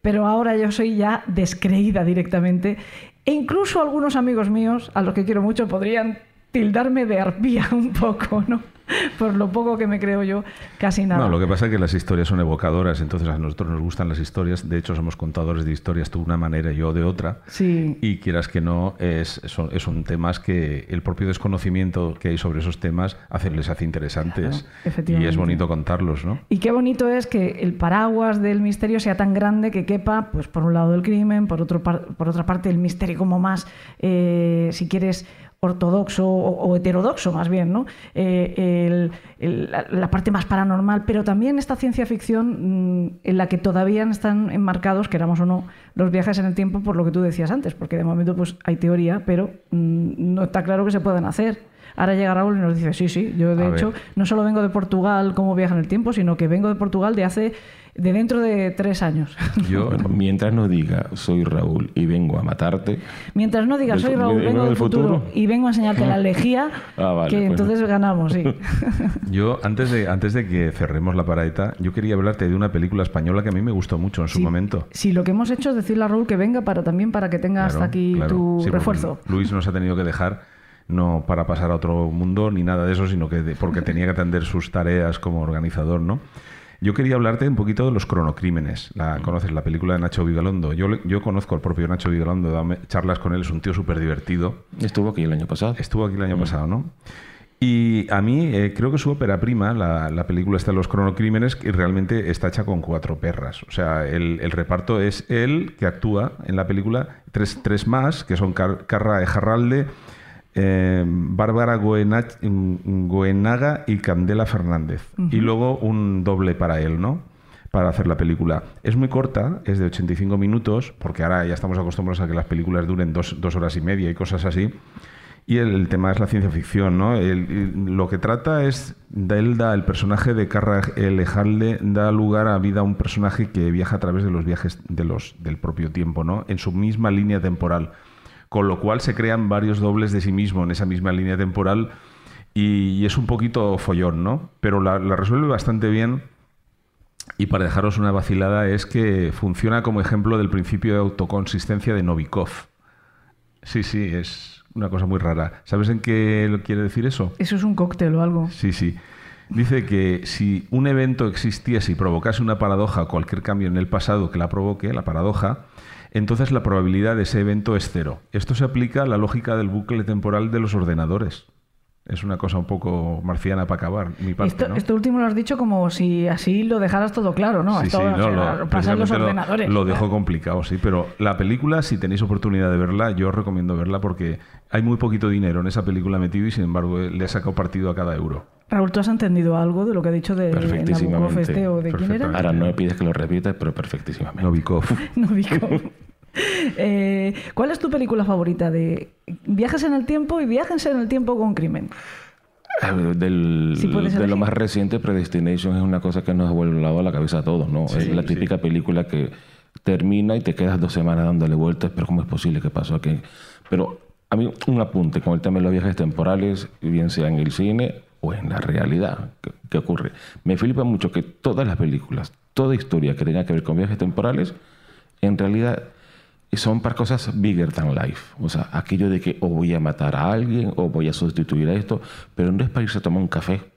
pero ahora yo soy ya descreída directamente. E incluso algunos amigos míos, a los que quiero mucho, podrían tildarme de arpía un poco, ¿no? Por lo poco que me creo yo, casi nada. No, lo que pasa es que las historias son evocadoras, entonces a nosotros nos gustan las historias. De hecho, somos contadores de historias, tú de una manera y yo de otra. Sí. Y quieras que no, es, son, son temas que el propio desconocimiento que hay sobre esos temas hace, les hace interesantes. Claro, y es bonito contarlos, ¿no? Y qué bonito es que el paraguas del misterio sea tan grande que quepa, pues por un lado el crimen, por, otro par- por otra parte el misterio como más, eh, si quieres, ortodoxo o, o heterodoxo más bien, ¿no? Eh, el- el- la, la parte más paranormal, pero también esta ciencia ficción mm, en la que todavía están enmarcados, queramos o no, los viajes en el tiempo por lo que tú decías antes, porque de momento pues hay teoría, pero mm, no está claro que se puedan hacer. Ahora llega Raúl y nos dice, sí, sí, yo de A ver. hecho no solo vengo de Portugal como viaje en el tiempo, sino que vengo de Portugal de hace, de dentro de tres años. Yo, mientras no diga soy Raúl y vengo a matarte, Mientras no digas, Del soy Raúl, vengo del futuro, futuro. y vengo a enseñarte la lejía, Ah, vale, que pues. entonces ganamos, sí. yo antes, de, antes de que cerremos la paradita, yo quería hablarte de una película española que a mí me gustó mucho en su Sí. momento. Sí, lo que hemos hecho es decirle a Raúl que venga para también para que tenga hasta Claro, aquí claro. tu Sí, refuerzo. Luis nos ha tenido que dejar no para pasar a otro mundo ni nada de eso, sino que de- porque tenía que atender sus tareas como organizador, ¿no? Yo quería hablarte un poquito de los cronocrímenes. La, ¿Conoces la película de Nacho Vigalondo? Yo, yo conozco al propio Nacho Vigalondo, dame charlas con él, es un tío súper divertido. estuvo aquí el año pasado. Estuvo aquí el año pasado, ¿no? Y a mí eh, creo que su ópera prima, la, la película está Los cronocrímenes, que realmente está hecha con cuatro perras. O sea, el, el reparto es él que actúa en la película, tres, tres más, que son Car- Carra Ejarralde, eh, Bárbara Goenach- Goenaga y Candela Fernández. Y luego un doble para él, ¿no? Para hacer la película. Es muy corta, es de 85 minutos, porque ahora ya estamos acostumbrados a que las películas duren dos, dos horas y media y cosas así. Y el, el tema es la ciencia ficción, ¿no? El- el- lo que trata es, da- él da, el personaje de Carra Elejalde da lugar a vida a un personaje que viaja a través de los viajes de los, del propio tiempo, ¿no? En su misma línea temporal. Con lo cual se crean varios dobles de sí mismo en esa misma línea temporal y, y es un poquito follón, ¿no? Pero la, la resuelve bastante bien y para dejaros una vacilada es que funciona como ejemplo del principio de autoconsistencia de Novikov. Sí, sí, es una cosa muy rara. ¿Sabes en qué quiere decir eso? Eso es un cóctel o algo. Sí, sí. Dice que si un evento existiese y provocase una paradoja o cualquier cambio en el pasado que la provoque, la paradoja, entonces la probabilidad de ese evento es cero. Esto se aplica a la lógica del bucle temporal de los ordenadores. Es una cosa un poco marciana para acabar, mi parte, Esto, ¿no? esto último lo has dicho como si así lo dejaras todo claro, ¿no? Sí, Esto, sí, o no, sea, lo, los lo- ordenadores. Lo, dejo complicado, sí, pero la película, si tenéis oportunidad de verla, yo os recomiendo verla porque hay muy poquito dinero en esa película metido y sin embargo le he sacado partido a cada euro. Raúl, ¿tú has entendido algo de lo que ha dicho de Nabokov Perfectísimamente. este o de quién era? Ahora no me pides que lo repitas, pero perfectísimamente. Novikov. Novikov. Eh, ¿Cuál es tu película favorita de viajes en el tiempo y viajes en el tiempo con crimen? Eh, Del, Sí, de lo más reciente, Predestination es una cosa que nos ha volado a la cabeza a todos, ¿no? es la sí. típica película que termina y te quedas dos semanas dándole vueltas, pero ¿cómo es posible que pasó aquí? Pero a mí un apunte con el tema de los viajes temporales, bien sea en el cine o en la realidad. ¿Qué, qué ocurre? Me flipa mucho que todas las películas, toda historia que tenga que ver con viajes temporales, en realidad son para cosas bigger than life. O sea, aquello de que o voy a matar a alguien o voy a sustituir a esto, pero no es para irse a tomar un café.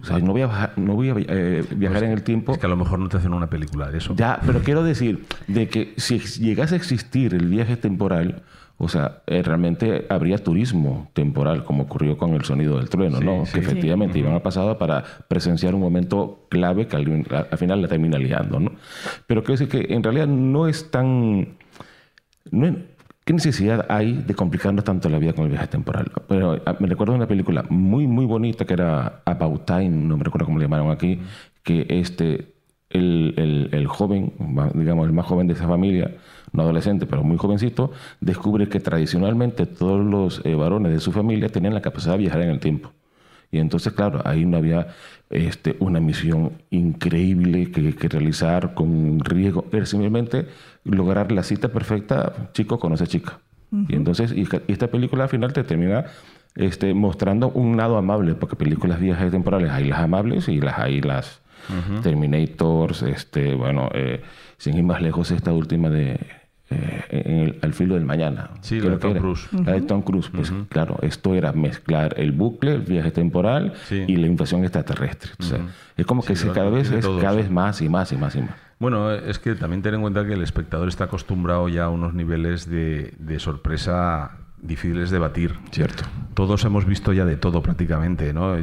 O sea, no voy a, bajar- no voy a eh, viajar en el tiempo. Es que a lo mejor no te hacen una película de eso. Ya, pero quiero decir de que si llegase a existir el viaje temporal, o sea, eh, realmente habría turismo temporal, como ocurrió con el sonido del trueno, Sí, ¿no? sí. Que efectivamente iban al pasado para presenciar un momento clave que al, al final la termina liando, ¿no? Pero quiero decir que en realidad no es tan... no es- ¿Qué necesidad hay de complicarnos tanto la vida con el viaje temporal? Pero ah, me recuerdo una película muy, muy bonita que era About Time, no me recuerdo cómo le llamaron aquí, que este, el, el- joven, digamos, el más joven de esa familia, no adolescente, pero muy jovencito, descubre que tradicionalmente todos los eh, varones de su familia tenían la capacidad de viajar en el tiempo. Y entonces, claro, ahí no había este, una misión increíble que, realizar con riesgo. Era simplemente lograr la cita perfecta, chico conoce chica. Y entonces, y, y esta película al final te termina este, mostrando un lado amable, porque películas viejas y temporales hay las amables y las hay las Terminators, este, bueno, eh, sin ir más lejos, esta última de eh, en el- Al filo del mañana. Sí, la de Tom. Cruise. La de Tom Cruise. Pues claro, esto era mezclar el bucle, el viaje temporal Sí. y la invasión extraterrestre. O sea, Es como que Sí, se- lo- cada vez es cada vez más y más y más y más. Bueno, es que también ten en cuenta que el espectador está acostumbrado ya a unos niveles de, de sorpresa difíciles de batir. Cierto. Todos hemos visto ya de todo prácticamente, ¿no?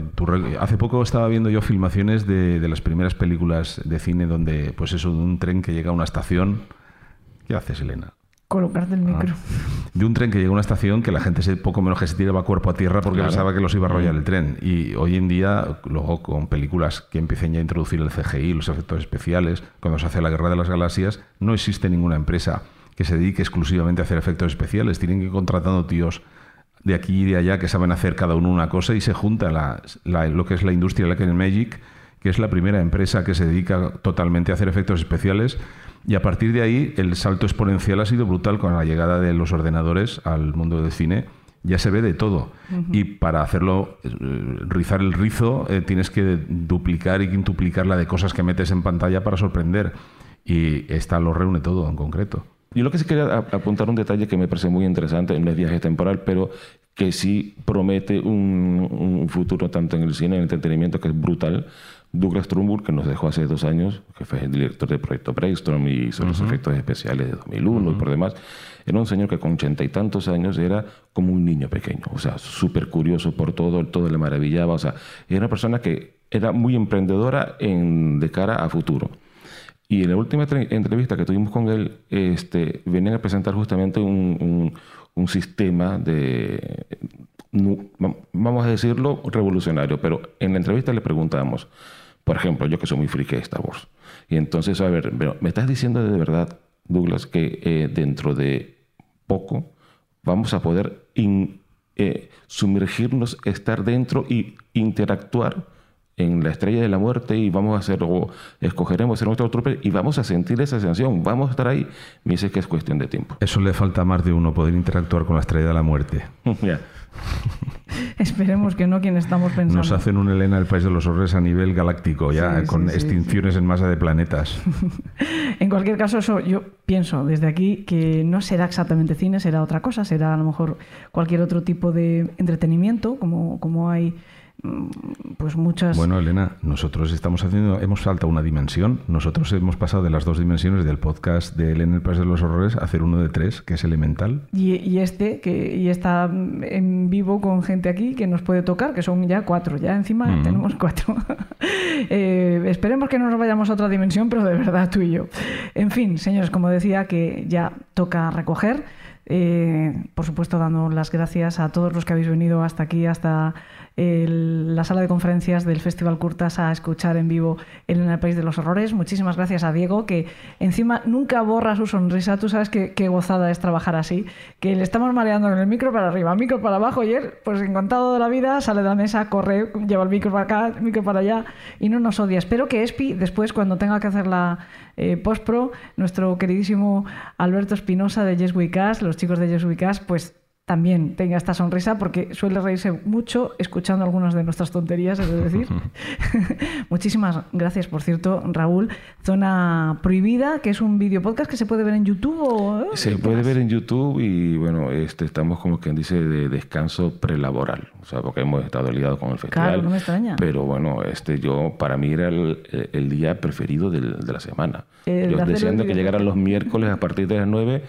Hace poco estaba viendo yo filmaciones de, de las primeras películas de cine donde, pues eso, de un tren que llega a una estación. ¿Qué haces, Elena? Colocarte el micro. de un tren que llega a una estación que la gente se poco menos que se tiraba cuerpo a tierra porque Claro. pensaba que los iba a arrollar el tren. Y hoy en día, luego con películas que empiecen ya a introducir el CGI, los efectos especiales, cuando se hace la Guerra de las Galaxias, no existe ninguna empresa que se dedique exclusivamente a hacer efectos especiales. Tienen que ir contratando tíos de aquí y de allá que saben hacer cada uno una cosa y se junta la- la- lo que es la industria Like Magic, que es la primera empresa que se dedica totalmente a hacer efectos especiales. Y a partir de ahí el salto exponencial ha sido brutal con la llegada de los ordenadores al mundo del cine. Ya se ve de todo. Y para hacerlo, eh, rizar el rizo, eh, tienes que duplicar y quintuplicar la de cosas que metes en pantalla para sorprender. Y esta lo reúne todo en concreto. Yo lo que sí quería a- apuntar un detalle que me parece muy interesante, no es viaje temporal, pero que sí promete un, un futuro tanto en el cine, en el entretenimiento, que es brutal. Douglas Trumbull, que nos dejó hace dos años, que fue el director del proyecto Brainstorm y hizo los efectos especiales de 2001 y por demás, era un señor que con ochenta y tantos años era como un niño pequeño, o sea, súper curioso por todo, todo le maravillaba, o sea, era una persona que era muy emprendedora en, de cara a futuro. Y en la última tre- entrevista que tuvimos con él, este, venían a presentar justamente un, un- un sistema de, vamos a decirlo, revolucionario. Pero en la entrevista le preguntamos, por ejemplo, yo que soy muy friki de Star Wars. Y entonces, a ver, pero, ¿me estás diciendo de verdad, Douglas, que eh, dentro de poco vamos a poder in- eh, sumergirnos, estar dentro y interactuar en la estrella de la muerte y vamos a hacer, o escogeremos ser nuestro trooper y vamos a sentir esa sensación, vamos a estar ahí. Me dice que es cuestión de tiempo. Eso le falta a más de uno, poder interactuar con la estrella de la muerte. Esperemos que no quien estamos pensando. Nos hacen un Elena el país de los horrores a nivel galáctico, ya Sí, con sí, sí, extinciones en masa de planetas. En cualquier caso, eso yo pienso desde aquí que no será exactamente cine, será otra cosa, será a lo mejor cualquier otro tipo de entretenimiento, como, como hay pues muchas... Bueno, Elena, nosotros estamos haciendo, hemos saltado una dimensión. Nosotros hemos pasado de las dos dimensiones del podcast de Elena el país de los horrores a hacer uno de tres, que es elemental. Y, y este, que y está mm, en vivo con gente aquí que nos puede tocar, que son ya cuatro, ya encima tenemos cuatro. Eh, esperemos que no nos vayamos a otra dimensión, pero de verdad tú y yo. En fin, señores, como decía, que ya toca recoger. Eh, por supuesto, dando las gracias a todos los que habéis venido hasta aquí, hasta la sala de conferencias del Festival Curtas a escuchar en vivo En el País de los Horrores. Muchísimas gracias a Diego, que encima nunca borra su sonrisa. Tú sabes qué gozada es trabajar así, que le estamos mareando con el micro para arriba, micro para abajo, y él, pues encantado de la vida, sale de la mesa, corre, lleva el micro para acá, el micro para allá, y no nos odia. Espero que Espi, después, cuando tenga que hacer la eh, post-pro, nuestro queridísimo Alberto Espinosa de Yes We los chicos de Yes We pues también tenga esta sonrisa porque suele reírse mucho escuchando algunas de nuestras tonterías, es decir. Muchísimas gracias, por cierto, Raúl. Zona Prohibida, que es un video podcast que se puede ver en YouTube. O, ¿eh? Se puede ver en YouTube y bueno, este, estamos como quien dice de descanso prelaboral, o sea, porque hemos estado ligados con el festival. Claro, no me extraña. Pero bueno, este, yo para mí era el, el día preferido del- de la semana. El yo deseando que llegaran los miércoles a partir de las 9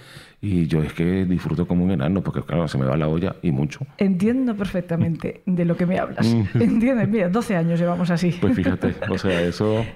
y yo es que disfruto como un enano porque claro, se me va la olla y mucho. Entiendo perfectamente de lo que me hablas. Entiendes, mira, 12 años llevamos así. Mm. Pues fíjate, o sea, eso...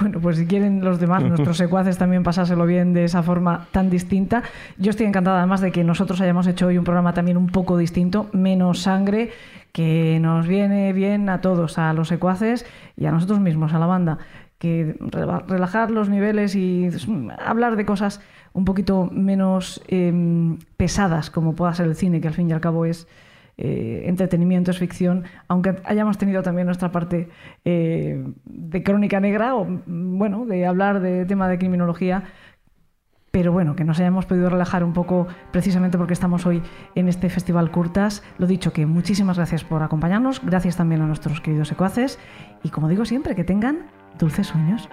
Bueno, pues si quieren los demás, nuestros secuaces también pasárselo bien de esa forma tan distinta. Yo estoy encantada además de que nosotros hayamos hecho hoy un programa también un poco distinto, menos sangre, que nos viene bien a todos, a los secuaces y a nosotros mismos, a la banda. Que rela- relajar los niveles y mm, hablar de cosas un poquito menos em, pesadas, como pueda ser el cine, que al fin y al cabo es eh, entretenimiento, es ficción, aunque hayamos tenido también nuestra parte eh, de crónica negra o, mm, bueno, de hablar de tema de criminología, pero bueno, que nos hayamos podido relajar un poco precisamente porque estamos hoy en este Festival Curtas. Lo dicho, que muchísimas gracias por acompañarnos, gracias también a nuestros queridos secuaces y como digo siempre, que tengan dulces sueños.